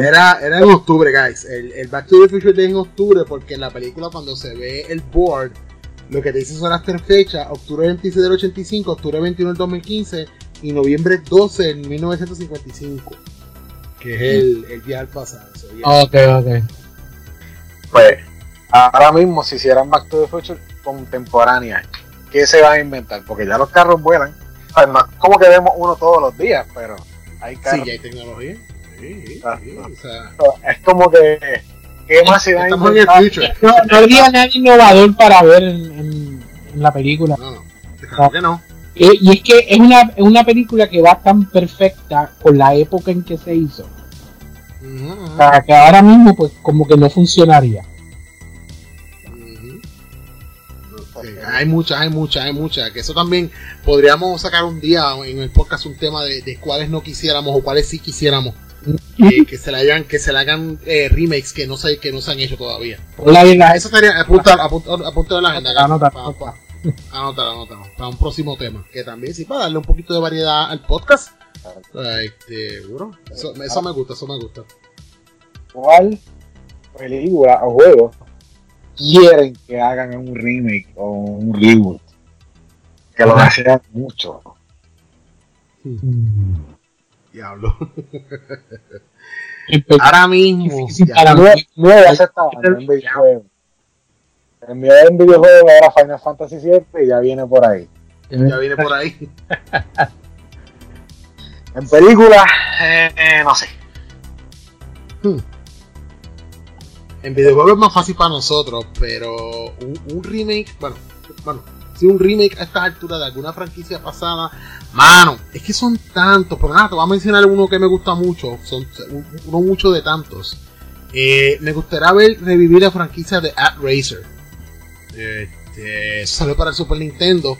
Era, era en octubre, guys. El, el Back to the Future Day en octubre, porque en la película, cuando se ve el board, lo que te dice son las tres fechas: octubre 26 del 85, octubre 21 del 2015 y noviembre 12 del 1955, que es el, el día al pasado. so, yeah. Ok, ok. pues ahora mismo si hicieran Back to the Future contemporánea, ¿qué se van a inventar? Porque ya los carros vuelan, además como que vemos uno todos los días, pero hay Sí, carros. ya hay tecnología. Sí, sí, Ah, sí, o sea, Es como que ¿qué más se van a inventar? future. No, no habría nada innovador para ver en, en- en la película. No, no, claro que no. Eh, y es que es una, es una película que va tan perfecta con la época en que se hizo. O sea, que ahora mismo, pues, como que no funcionaría. Hay muchas, hay muchas, hay muchas. Que eso también podríamos sacar un día en el podcast un tema de, de cuáles no quisiéramos o cuáles sí quisiéramos. Que, que se le hagan, que se le hagan eh, remakes que no se, que no se han hecho todavía. Ponla bien Eso estaría, apunta, apunta, apunta en la agenda. Anota, anota. anótalo. Para un próximo tema. Que también sí, para darle un poquito de variedad al podcast. Este, bro, eso, eso me gusta, eso me gusta. ¿Cuál película o juego quieren que hagan un remake o un reboot? Que lo desean mucho. Mm. Diablo. Ahora mismo. Para- estaban en. El mío en videojuego era Final Fantasy VII y ya viene por ahí. Ya viene por ahí. En película, eh, eh, no sé. En videojuegos es más fácil para nosotros, pero un, remake, bueno, bueno, si un remake a estas alturas de alguna franquicia pasada, mano, es que son tantos, pero nada, te voy a mencionar uno que me gusta mucho, son uno mucho de tantos. Eh, me gustaría ver revivir la franquicia de At Racer. Este, salió para el Super Nintendo.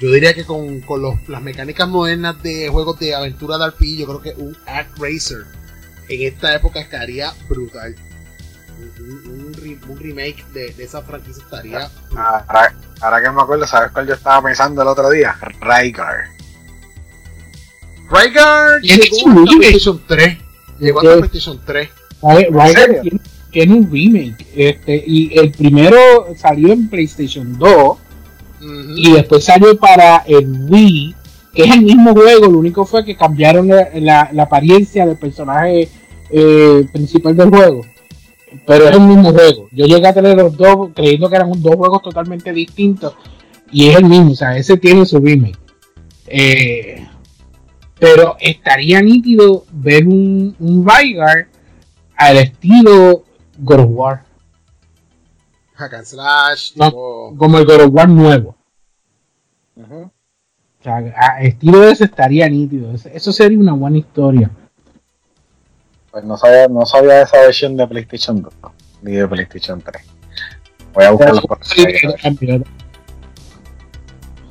Yo diría que con, con los- las mecánicas modernas de juegos de aventura de RPG, yo creo que un At Racer en esta época estaría brutal. Un, un- un re- un remake de, de esa franquicia estaría. Ahora, ahora que me acuerdo, ¿sabes cuál yo estaba pensando el otro día? Rygar. Rygar llegó hasta. PlayStation 3. Llegó hasta. PlayStation 3. Rygar- Rygar serio? tiene, tiene un remake. Este, y el primero salió en PlayStation 2 Ujú. y después salió para el Wii, que es el mismo juego, lo único fue que cambiaron la, la- la apariencia del personaje eh, principal del juego. Pero es el mismo juego. Yo llegué a tener los dos creyendo que eran dos juegos totalmente distintos y es el mismo, o sea, ese tiene su remake. Eh, pero estaría nítido ver un, un Rygar al estilo God of War, Hack and Slash, No. tipo- como el God of War nuevo. Ujú. O sea, a estilo de ese estaría nítido. Eso sería una buena historia. Pues no sabía, no sabía esa versión de PlayStation 2 ni de PlayStation 3. Voy a buscarlo por ahí.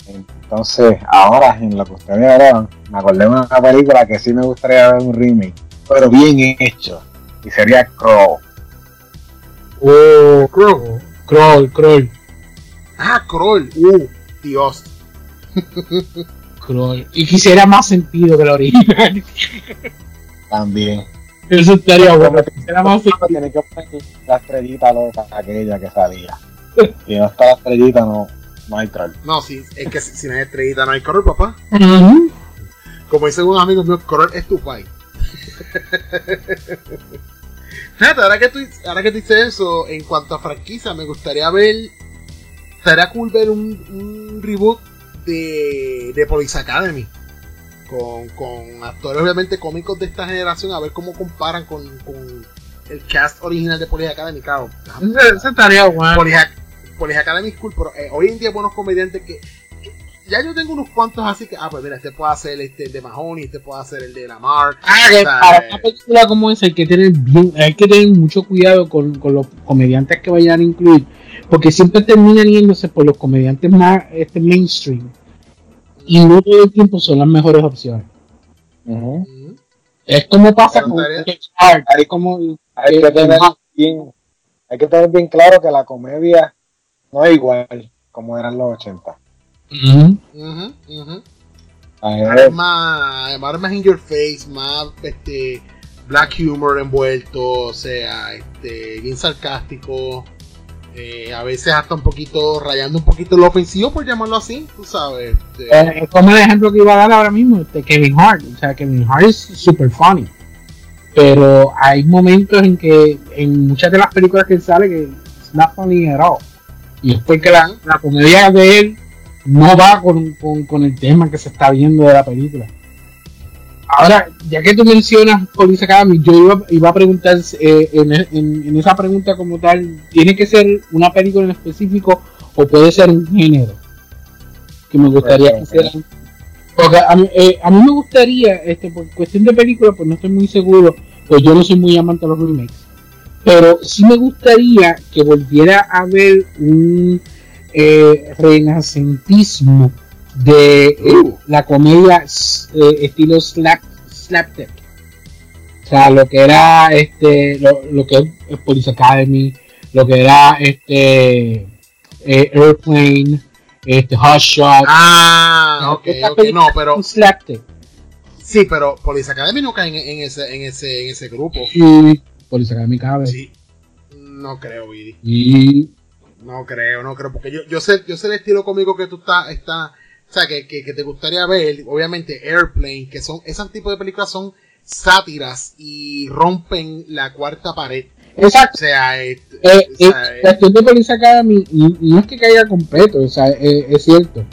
Entonces, ahora en lo que ustedes hablaban, me acordé de una película que sí me gustaría ver un remake, pero bien hecho. Y sería Crow. Oh, Crow. Kroll, Kroll. Ah, Kroll. Uh, Dios. Kroll. Y quisiera más sentido que la original. También. Eso estaría bueno. Que poner la estrellita loca aquella que salía. Si no está la estrellita, no, no hay troll. No, sí, es que si, no hay estrellita no hay Kroll, papá. Como dicen unos amigos míos, Kroll es tu pai. Fíjate, ahora que, tú, ahora que tú dices eso, en cuanto a franquicia, me gustaría ver. Estaría cool ver un, un reboot de, de Police Academy. Con, con actores, obviamente, cómicos de esta generación, a ver cómo comparan con, con el cast original de Police Academy. Claro, estaría bueno. Police, Ac- Police Academy es cool, pero eh, hoy en día buenos comediantes que, que- Ya yo tengo unos cuantos así que, ah, pues mira, este puede hacer este, el de Mahoney, este puede hacer el de Lamar. Ah, que para eh, una película como esa hay que tener bien, hay que tener mucho cuidado con, con los comediantes que vayan a incluir, porque siempre terminan yéndose por los comediantes más este mainstream y no todo el tiempo son las mejores opciones. Es como pasa con Hart, es como Hay que tener bien, hay que tener bien claro que la comedia no es igual como eran los 80. Ujú. ujú, ujú. A Ahora ver, es más, ahora más in your face, más este black humor envuelto, o sea, este bien sarcástico, eh, a veces hasta un poquito rayando un poquito lo ofensivo por llamarlo así, tú sabes. este, Eh, es como el ejemplo que iba a dar ahora mismo, este Kevin Hart. O sea, Kevin Hart es super funny. Pero hay momentos en que en muchas de las películas que sale que it's not funny at all. Y es porque la, la comedia de él no va con, con, con el tema que se está viendo de la película. Ahora, ya que tú mencionas Police Academy, yo iba, a preguntar eh, en, esa pregunta como tal, ¿tiene que ser una película en específico o puede ser un género? Que me gustaría que fuera- Porque a mí, eh, a mí me gustaría, este, por cuestión de película, pues no estoy muy seguro, pues yo no soy muy amante de los remakes. Pero sí me gustaría que volviera a haber un eh, renacentismo de Uh. la comedia eh, estilo slap, slapstick. O sea, lo que era este, lo, lo que es Police Academy, lo que era este eh, Airplane, este Hot Shot, Ah, ok, no, pero slapstick. sí, pero Police Academy no cae en, en ese, en ese, en ese grupo. Y Police Academy cabe. Sí. No creo, Vidi. Y No creo, no creo, porque yo, yo sé, yo sé el estilo cómico que tú estás, está, o sea, que, que, que te gustaría ver, obviamente Airplane, que son, ese tipo de películas son sátiras y rompen la cuarta pared. exacto. O sea, Eh, o sea, eh, cuestión de Police Academy no es que caiga completo, o sea, eh, es cierto,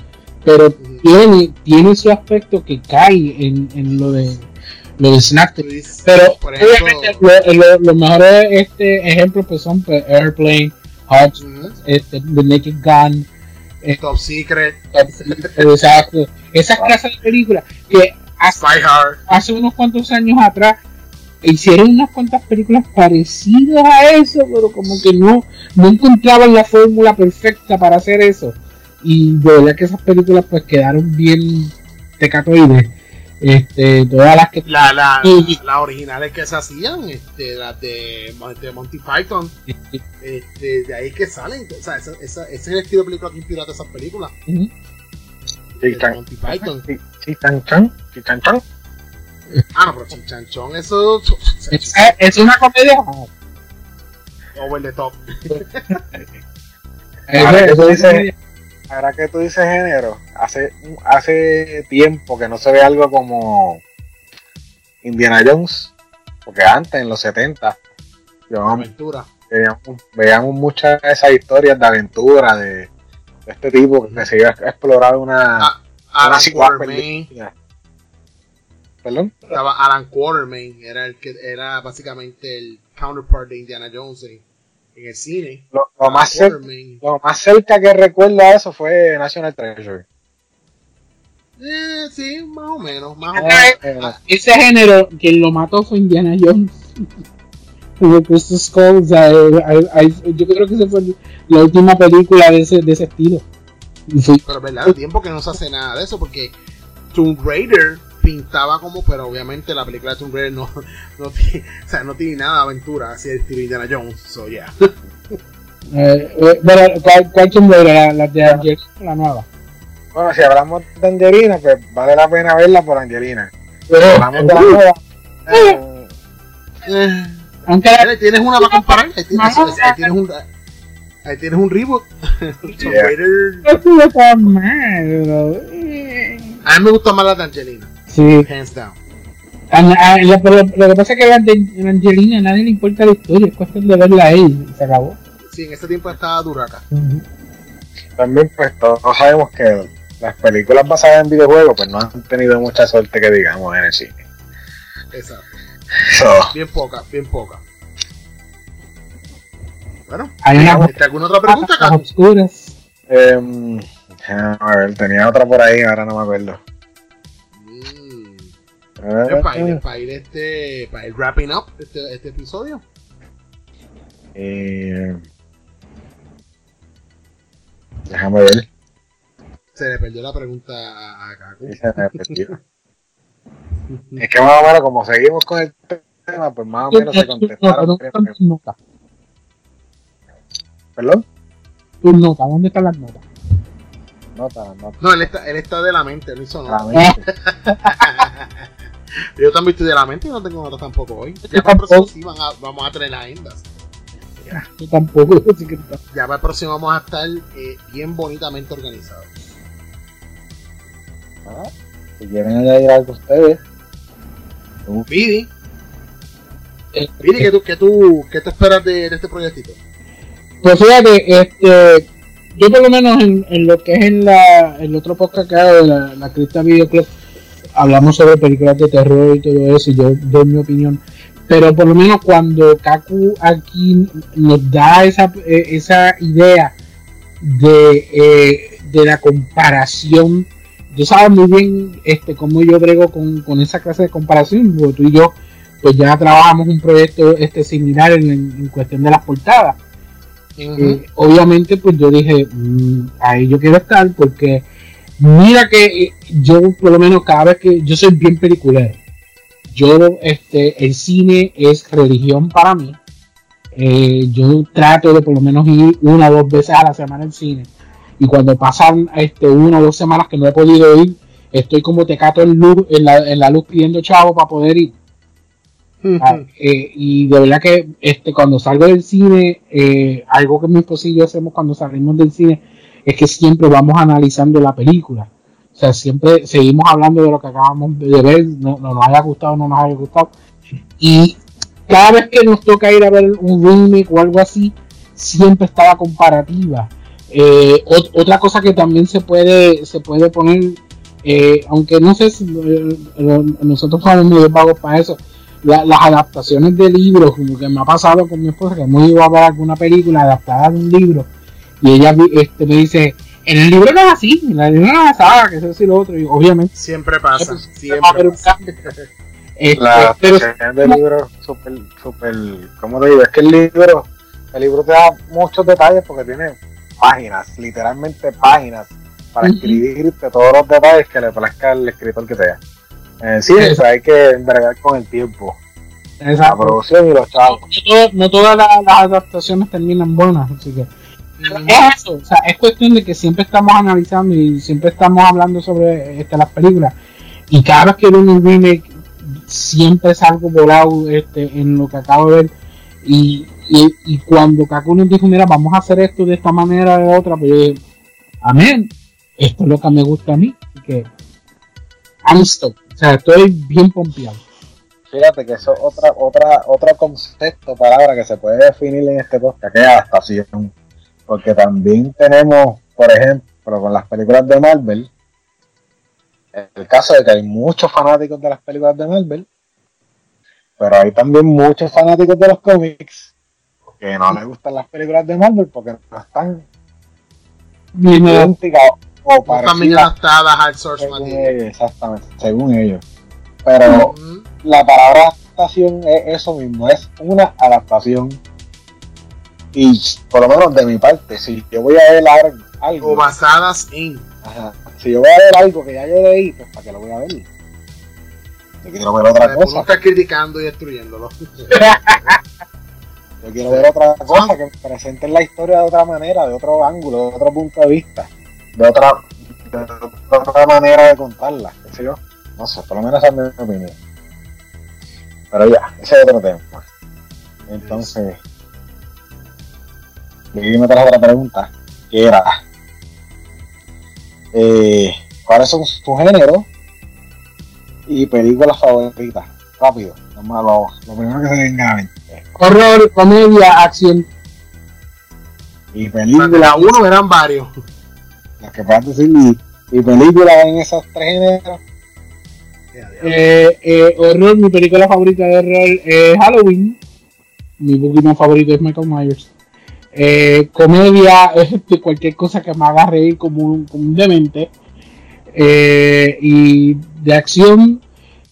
pero tiene, tiene su aspecto que cae en, en lo de lo de dices, Pero por ejemplo, obviamente lo- lo- los mejores este, ejemplos pues son pues, Airplane, Hot, ujú, este, The Naked Gun, Top Secret, exacto, esas clases de películas que hace unos cuantos años atrás hicieron unas cuantas películas parecidas a eso, pero como que no, no encontraban la fórmula perfecta para hacer eso. Y de verdad que esas películas pues quedaron bien tecatoides. Este, todas las que la, la, Sí. las originales que se hacían, este, las de, de Monty Python, este, de ahí que salen, o sea, esa, esa- ese es el estilo de película que inspiró a esas películas, Ujú. de Chichan- Monty Python. Chichanchan, Chichanchan. Ah, no, pero Chinchanchón, eso. es, es una comedia. Over the top. Ahora Es- que Ahora que tú dices género, hace, hace tiempo que no se ve algo como Indiana Jones, porque antes, en los 70, llevábamos- Aventura. veíamos, veíamos muchas de esas historias de aventura de, de este tipo que se iba a explorar una, Ah, Alan Quartermain. ¿Perdón? Estaba Alan Quartermain, era el que era básicamente el counterpart de Indiana Jones en, en el cine. Lo, lo más cer- Quartermain. lo más cerca que recuerdo a eso fue National Treasure. Eh, sí, más o menos, más o menos. Eh, Ese género, quien lo mató fue Indiana Jones. Como Crystal Skull, o sea, eh, yo creo que esa fue la última película de ese, de ese estilo. Fue- Pero es verdad, el tiempo que no se hace nada de eso, porque Tomb Raider pintaba como, pero obviamente la película de Tomb Raider no, no, tiene, o sea, no tiene nada de aventura, así de estilo Indiana Jones, so yeah. Eh, eh, pero, ¿cuál, cuál Tomb Raider? ¿La, la de Angelina o la nueva? Bueno, si hablamos de Angelina, pues vale la pena verla por Angelina. Pero, Si hablamos de la nueva, eh, Eh, aunque Ahí tienes una para comparar, ahí tienes, No, ahí tienes un, ahí tienes un reboot. Tomb. Raider. no mal, pero, eh, A mí me gusta más la de Angelina, Sí, hands down. a- a- lo, pero lo que pasa es que la Angelina a nadie le importa la historia, es cuestión de verla a y se acabó. Sí, en ese tiempo estaba duraca. también pues todos sabemos que las películas basadas en videojuegos pues no han tenido mucha suerte que digamos en el cine. Exacto. So, Bien poca, bien poca. Bueno, Hay una ¿este ¿alguna otra pregunta, Caco? oscuras. em, a ver, tenía otra por ahí, ahora no me acuerdo. Eh, para, ir, para ir este, para ir wrapping up este, este episodio. eh, déjame ver. Se le perdió la pregunta a se me perdió. Es que más o menos como seguimos con el tema, pues más o menos se contestaron. notas, ¿dónde están tus notas? Perdón. Tus notas, ¿dónde están las notas? Nota, nota. No, él está, él está de la mente, no hizo nada. Claramente. Yo también estoy de la mente y no tengo notas tampoco hoy. Ya para el próximo sí van a- vamos a tener agendas. Yo tampoco. Ya para el próximo vamos a estar eh, bien bonitamente organizados. Ah, Si quieren añadir algo ustedes. Vidi, Eh, Vidi, ¿qué tú, qué tú, qué tú esperas de, de este proyectito? Pues fíjate, este, yo por lo menos en, en lo que es en la, el otro podcast que hago de la, la Crista Video Club, hablamos sobre películas de terror y todo eso, y yo doy mi opinión. Pero por lo menos cuando Kaku aquí nos da esa, eh, esa idea de, eh, de la comparación, yo sabes muy bien este cómo yo brego con, con esa clase de comparación, porque tú y yo pues ya trabajamos un proyecto este similar en, en cuestión de las portadas. Eh, obviamente pues yo dije "Mm, ahí yo quiero estar porque mira que eh, yo por lo menos cada vez que yo soy bien peliculero. Yo este el cine es religión para mí. Eh, yo trato de por lo menos ir una o dos veces a la semana al cine. Y cuando pasan este una o dos semanas que no he podido ir estoy como tecato en luz en la, en la luz pidiendo chavo para poder ir. Ah, eh, y de verdad que este cuando salgo del cine, eh, algo que mi esposo y yo hacemos cuando salimos del cine es que siempre vamos analizando la película. O sea, siempre seguimos hablando de lo que acabamos de ver, no, no nos haya gustado, no nos haya gustado. Y cada vez que nos toca ir a ver un remake o algo así, siempre está la comparativa. Eh, ot- otra cosa que también se puede, se puede poner, eh, aunque no sé si eh, nosotros somos medio vagos para eso, la- las adaptaciones de libros, como que me ha pasado con mi esposa, que hemos ido a ver alguna película adaptada de un libro, y ella vi- este, me dice, en el libro no es así, en el libro no es así, que eso es lo otro, y obviamente Siempre pasa, va a siempre haber un pasa. cambio. Este, La pero adaptación del libro súper, súper, ¿cómo te digo? Es que el libro, el libro te da muchos detalles porque tiene páginas, literalmente páginas, para escribirte todos los detalles que le plazca al escritor que sea. Eh, sí, Eso. o sea, hay que bregar con el tiempo, la exacto. producción y los chavos. no, todo- no todas las, las adaptaciones terminan buenas, así que es eso, o sea, es cuestión de que siempre estamos analizando y siempre estamos hablando sobre este, las películas y cada vez que veo un remake siempre es algo volado este, en lo que acabo de ver y, y, y cuando Kaku nos dijo mira vamos a hacer esto de esta manera o de otra pues amén esto es lo que me gusta a mí que I'm stoked. o sea estoy bien pompeado Fíjate que eso es otra, otra, otro concepto, palabra que se puede definir en este podcast, que es adaptación. Porque también tenemos, por ejemplo, con las películas de Marvel, el caso de que hay muchos fanáticos de las películas de Marvel, pero hay también muchos fanáticos de los cómics que no les gustan las películas de Marvel porque no están Bien, idénticas o parecidas adaptadas al source según material. ellos, exactamente, según ellos. Pero la palabra adaptación es eso mismo, es una adaptación. Y por lo menos de mi parte, si yo voy a ver algo, O basadas en. ajá, si yo voy a ver algo que ya yo leí, pues para qué lo voy a ver. Yo quiero ver otra cosa. no estás criticando y destruyéndolo. Yo quiero ver otra cosa que presenten la historia de otra manera, de otro ángulo, de otro punto de vista, de otra, de otra manera de contarla, qué sé yo. No sé, por lo menos esa es mi opinión. Pero ya, ese es otro tema. Entonces, Vivi me trajo otra pregunta, que era, eh, ¿cuáles son tus géneros y películas favoritas? Rápido, lo, lo, lo primero que se venga a mente. Horror, comedia, acción. Y cada uno eran varios. las que puedas decir, y, y películas en esos tres géneros. Eh, eh, horror, mi película favorita de horror es Halloween. Mi Pokémon favorito es Michael Myers. Eh, comedia es de cualquier cosa que me haga reír como un, como un demente. Eh, y de acción,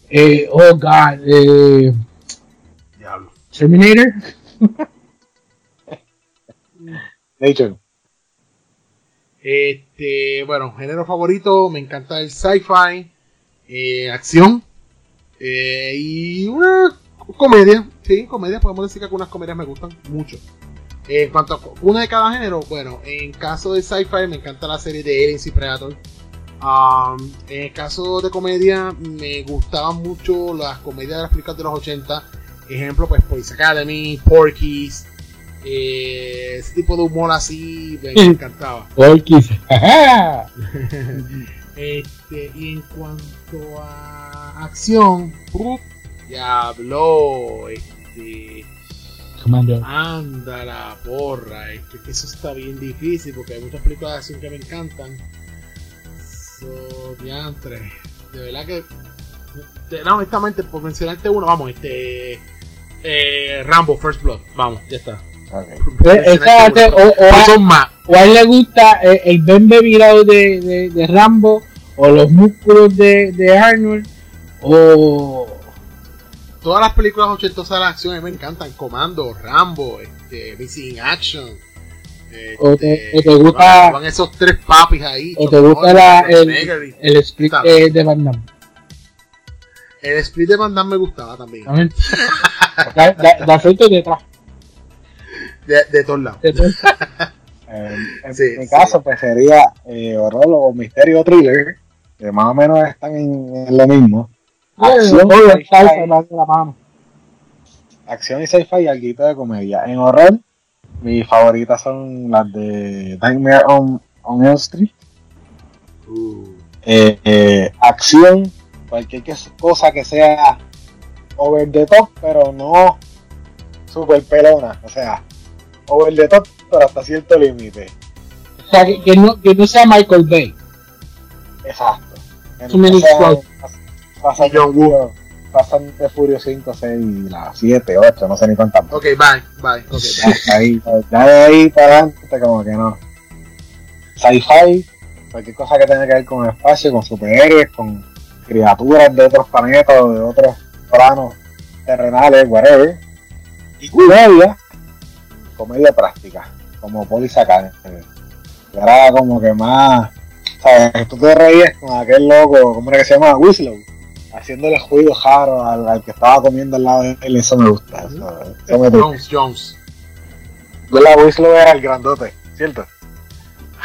eh, oh god, eh, Diablo. Terminator. Nature. Este, bueno, género favorito, me encanta el sci-fi, eh, acción eh, y una comedia. Sí, comedia, podemos decir que algunas comedias me gustan mucho. En cuanto a una de cada género, bueno, en caso de sci-fi me encanta la serie de Aliens y Predator. Um, en el caso de comedia, me gustaban mucho las comedias de las películas de los 80. Ejemplo, pues Police Academy, Porky's, eh, ese tipo de humor así me encantaba. Orkis. Este, y en cuanto a acción. Diablo, este, Commander. anda la porra, este, que eso está bien difícil porque hay muchas películas de acción que me encantan. So, diantre, de verdad que, de- no, honestamente, por mencionarte uno, vamos, este, eh, Rambo First Blood, vamos, ya está. Ok. Eh, o, o Pero a, son más. o a él le gusta eh, el bembe virado de, de, de Rambo o los músculos de, de Arnold o Todas las películas ochentosas de acción a mí me encantan. Comando, Rambo, este, Missing Action. este, O te- o te gusta- Van esos tres papis ahí. o te gusta la, el, el split eh, de Van Damme. El split de Van Damme me gustaba también. También. Da, da, da frente y detrás. De, de todos lados. De. Eh, en Sí, mi sí. caso, pues sería eh, horror o misterio o thriller, que más o menos están en, en lo mismo. Acción, Todo sci-fi, acción y sci-fi y algo de comedia. En horror, mis favoritas son las de Nightmare on, on Elm Street. Uh, Eh, eh, acción, cualquier que- cosa que sea over the top, pero no super pelona. O sea, over the top, pero hasta cierto límite. O sea, que, que no, que no sea Michael Bay. Exacto. Too many strokes. Pasa John Woo. Pasan de Furio 5, 6, la 7, 8, no sé ni cuántas. ok, bye, bye. Ok, Ya, bye. ahí, ya de ahí para adelante, como que no. Sci-fi, cualquier cosa que tenga que ver con el espacio, con superhéroes, con criaturas de otros planetas o de otros planos terrenales, whatever. Y comedia, comedia práctica, como Police Academy. Era como que más, ¿sabes? Tú te reías con aquel loco, ¿cómo era que se llama? Winslow. Haciéndole juicio jaro al, al que estaba comiendo al lado de él, eso me gusta. Eso, eso me gusta. Jones, Jones. La Winslow era el grandote, ¿cierto?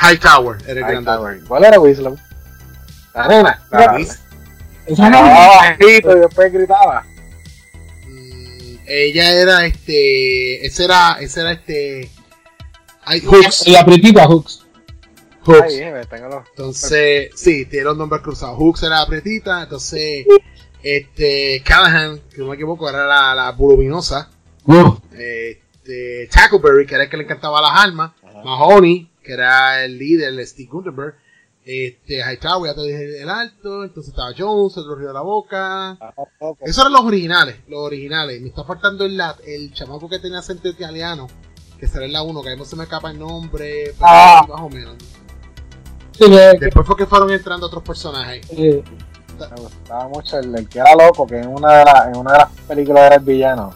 Hightower era el güey. ¿Cuál era Winslow? La nena. La. Hablaba bajito y después gritaba. Mm, ella era este. Ese era. Ese era este. Ay, Hooks. La pretita Hooks. Hooks. Ay, eh, téngalo. Entonces, sí, tiene los nombres cruzados. Hooks era la pretita, entonces, este, Callahan, que no me equivoco, era la, la voluminosa. Uh, Este, Tackleberry, que era el que le encantaba las armas. Ajá. Mahoney, que era el líder, el Steve Gunterberg. Este, Hightower, ya te dije el alto. Entonces estaba Jones, el río de la boca. Ah. Esos eran los originales, los originales. Me está faltando el, el chamaco que tenía acento italiano, que será en la 1, que ahí no se me escapa el nombre, pero Ah. más o menos. Sí, Después fue que fueron entrando otros personajes. eh, Me gustaba mucho el, el que era loco, que en una, de las- en una de las películas era el villano.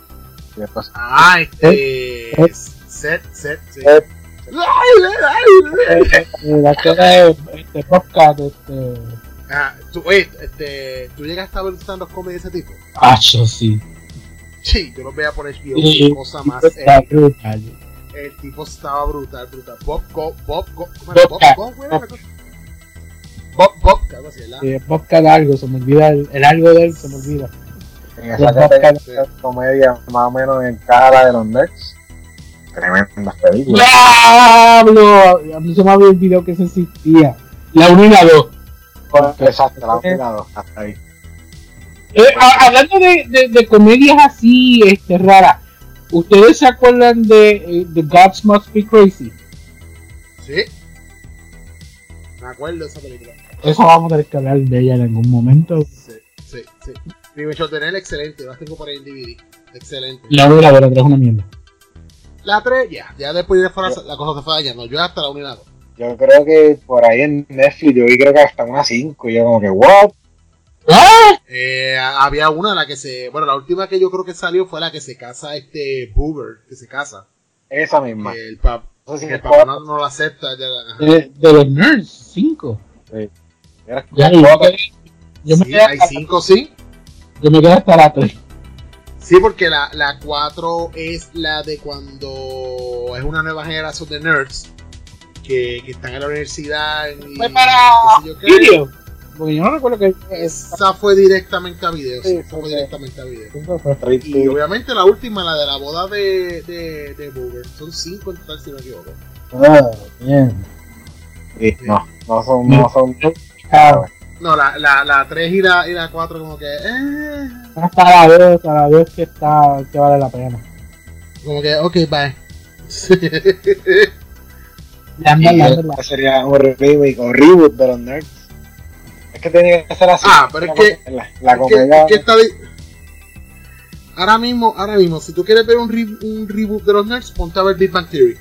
Y después. Ah, este. Set, set, set. Eh, la que era este podcast, este. Ah, tú, oye, este, ¿tú llegaste a ver stand-up comedy de ese tipo? Ah, yo sí. Sí, yo lo veía por HBO, Sí, cosa más. está eh, brutal. El tipo estaba brutal, brutal. Bob, Go, Bob, Go, ¿cómo Bob? Bob. Go, la cosa. Bob, Bob, algo así, ¿verdad? Eh, Bobcat algo, se me olvida el, el algo de él, se me olvida. En esa categoría de comedia más o menos en cara de los nerds. Tremendas películas. ¡Diablo! A mí se me había olvidado que eso existía. La 1 y la 2. Exacto, la única dos, hasta ahí. Eh, a- hablando de, de, de comedias así este, raras, ¿ustedes se acuerdan de eh, The Gods Must Be Crazy? Sí. Me acuerdo de esa película. Eso vamos a tener que hablar de ella en algún momento. Sí, sí, sí. The Night, excelente. La tengo por ahí en DVD. Excelente. La 1 y la 2, la 3 es una mierda. La 3, ya. Ya después de fuera, la cosa se fue dañando. Yo hasta la 1 y la 2. Yo creo que por ahí en Netflix yo vi creo que hasta una 5 y yo como que, what? ¡Ah! Eh, había una la que se. Bueno, la última que yo creo que salió fue la que se casa este Booger, que se casa. Esa misma. El, pap, No sé si que el papá no, no la acepta. ya la-. De, de los Nerds, 5. Era Ya, yo, cuatro. yo me Sí, quedé hay hasta, 5, sí. yo me quedé hasta la 3. Sí, porque la, la 4 es la de cuando es una nueva generación de nerds que, que están en la universidad. Y, Fue para qué sé yo qué. Porque yo no recuerdo que. Esa fue directamente a video. Sí, Sí, fue directamente a video. Y obviamente la última, la de la boda de, de, de Booger. Son 5 en total, si no me equivoco. Ah, bien. Sí, no, no son, no son. Ah, No, la, la, la 3 y la, y la 4 como que... Eh, hasta la 2, hasta la 2 que está, que vale la pena. como que, ok, bye. La Y anda. sería un remake o reboot de los nerds. Es que tenía que ser así. Ah, pero es que- La, la Es que- comedia. es que está de- Ahora mismo, ahora mismo, si tú quieres ver un, re- un reboot de los nerds, ponte a ver Big Bang Theory.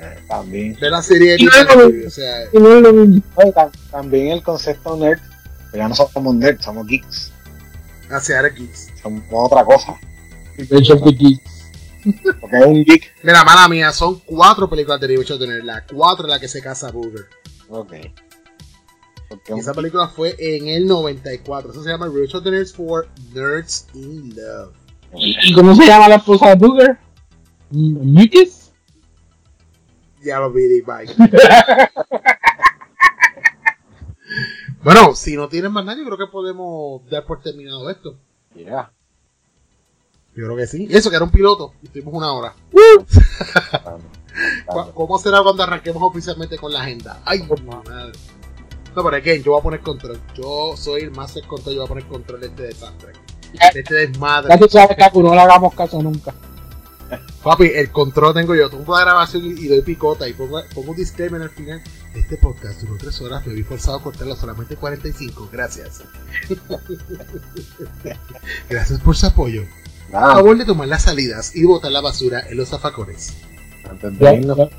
eh, también. Ve la serie de Y Big Bang luego- Theory. O sea, Y no es lo mismo. Oye, tam- también el concepto nerd. pero ya no somos nerds, somos geeks. hacia Alex Geeks. Somos otra cosa. Revenge of the Geeks. Porque es un geek. Mira, mala mía, son cuatro películas de Revenge of the Nerds. La cuatro es la que se casa Booger. Ok. Porque esa película fue en el 94. Eso se llama Revenge of the Nerds for Nerds in Love. ¿Y, cómo se llama la esposa de Booger? ¿Mucus? Ya lo vi, bye. bueno, si no tienen más nada, yo creo que podemos dar por terminado esto. Yeah. Yo creo que sí. Y eso que era un piloto. Y estuvimos una hora. ¿Cómo será cuando arranquemos oficialmente con la agenda? Ay, madre. No, pero again, yo voy a poner control. Yo soy el más control, yo voy a poner control de este desastre. De este desmadre. Ya tú sabes, Cacu, no le hagamos caso nunca. Papi, el control tengo yo. Pongo la grabación y, y doy picota y pongo, pongo un disclaimer al final. Este podcast duró 3 horas, me vi forzado a cortarlo solamente 45. Gracias. Gracias por su apoyo. A favor de tomar las salidas y botar la basura en los zafacones.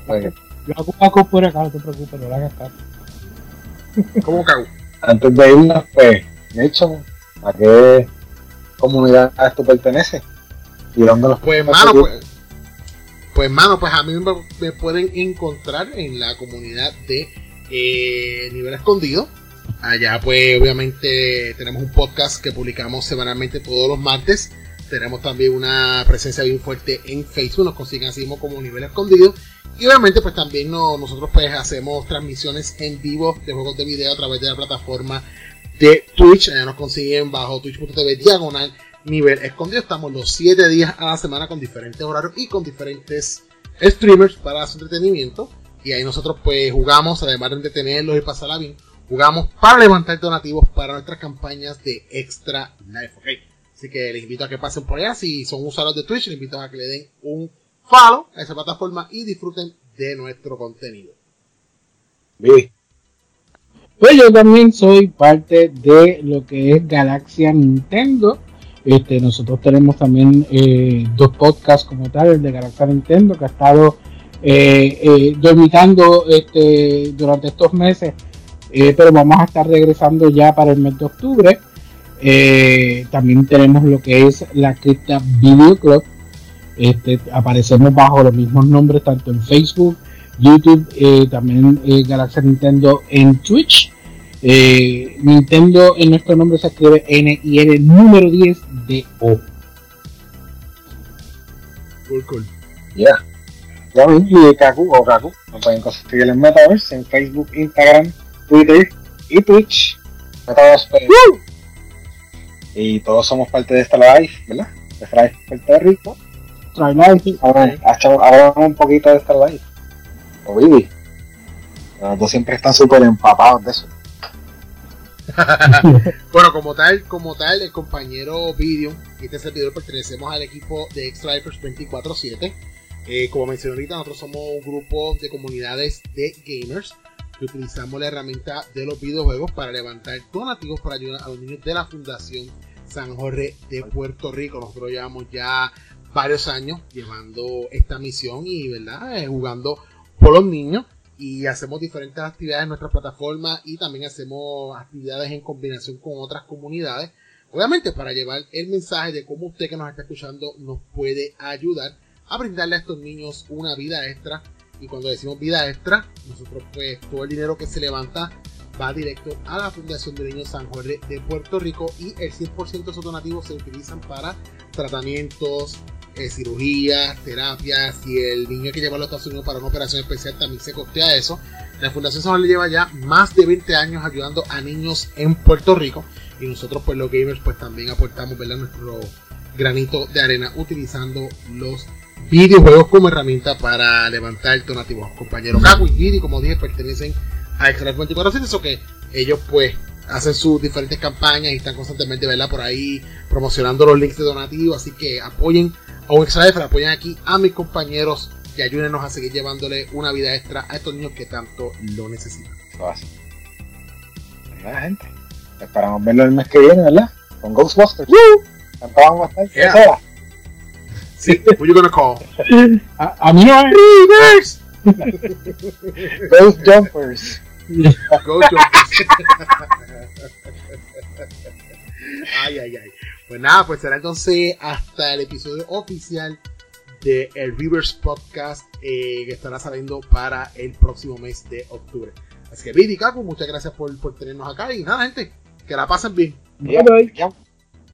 pues, Yo hago Cacu por acá, no te preocupes, no le hagas caso. ¿Cómo cago? antes de irnos, pues, Nation, ¿a qué comunidad tú perteneces? ¿Y dónde los Pues, puedes mano, seguir? pues. Pues, mano, pues a mí me, me pueden encontrar en la comunidad de eh, Nivel Escondido. Allá, pues, obviamente, tenemos un podcast que publicamos semanalmente todos los martes. Tenemos también una presencia bien fuerte en Facebook. Nos consiguen así como Nivel Escondido. Y obviamente, pues también no- nosotros pues hacemos transmisiones en vivo de juegos de video a través de la plataforma de Twitch. Allá nos consiguen bajo twitch.tv diagonal nivel escondido. Estamos los 7 días a la semana con diferentes horarios y con diferentes streamers para su entretenimiento. Y ahí nosotros pues jugamos, además de entretenerlos y pasarla bien, jugamos para levantar donativos para nuestras campañas de Extra Life. ¿ok? Así que les invito a que pasen por allá. Si son usuarios de Twitch, les invito a que le den un follow a esa plataforma y disfruten de nuestro contenido. Pues yo también soy parte de lo que es Galaxia Nintendo. Este, nosotros tenemos también eh, dos podcasts como tal, el de Galaxia Nintendo, que ha estado eh, eh, dormitando este, durante estos meses, eh, pero vamos a estar regresando ya para el mes de octubre. Eh, también tenemos lo que es la Cripta Video Club. Este, aparecemos bajo los mismos nombres tanto en Facebook, YouTube, eh, también eh, Galaxia Nintendo en Twitch. Eh, Nintendo en nuestro nombre se escribe N y N número 10 de O. Cool, cool. Yeah. Ya y Kaku o Kaku. Nos pueden conseguir en Metaverse en Facebook, Instagram, Twitter y Twitch. Metaverse Y todos somos parte de esta live, ¿verdad? De Live Puerto Rico. Live. Ahora, hablamos un poquito de esta live. O Vivi. Los dos siempre están súper empapados de eso. bueno, como tal, como tal, el compañero Video y este servidor pertenecemos al equipo de Extra 24-7. Eh, como mencioné ahorita, nosotros somos un grupo de comunidades de gamers que utilizamos la herramienta de los videojuegos para levantar donativos para ayudar a los niños de la Fundación San Jorge de Puerto Rico. Nosotros llevamos ya varios años llevando esta misión y verdad eh, jugando por los niños y hacemos diferentes actividades en nuestra plataforma y también hacemos actividades en combinación con otras comunidades. Obviamente para llevar el mensaje de cómo usted que nos está escuchando nos puede ayudar a brindarle a estos niños una vida extra. Y cuando decimos vida extra, nosotros pues todo el dinero que se levanta va directo a la Fundación de Niños San Jorge de Puerto Rico y el 100% de esos donativos se utilizan para tratamientos, eh, cirugías, terapias, y el niño que lleva a los Estados Unidos para una operación especial también se costea eso. La Fundación San le lleva ya más de 20 años ayudando a niños en Puerto Rico y nosotros pues los gamers pues también aportamos ¿verdad? nuestro granito de arena utilizando los videojuegos como herramienta para levantar donativos. Compañero Kaku y Giri, como dije, pertenecen a Extra 24 eso que ellos pues hacen sus diferentes campañas y están constantemente ¿verdad? por ahí promocionando los links de donativos, así que apoyen a un extra extra, apoyen aquí a mis compañeros y ayúdenos a seguir llevándole una vida extra a estos niños que tanto lo necesitan. La gente. Esperamos verlo el mes que viene, ¿verdad? Con Ghostbusters. ¡Woo! vamos a estar? Sí, who you gonna call? a, a mí no Reverse. Ghost Jumpers. Ay, ay, ay. Pues nada, pues será entonces hasta el episodio oficial de el Rivers Podcast eh, que estará saliendo para el próximo mes de octubre. Así que, Vidi Kaku, muchas gracias por, por tenernos acá y nada, gente, que la pasen bien. Bye, bye.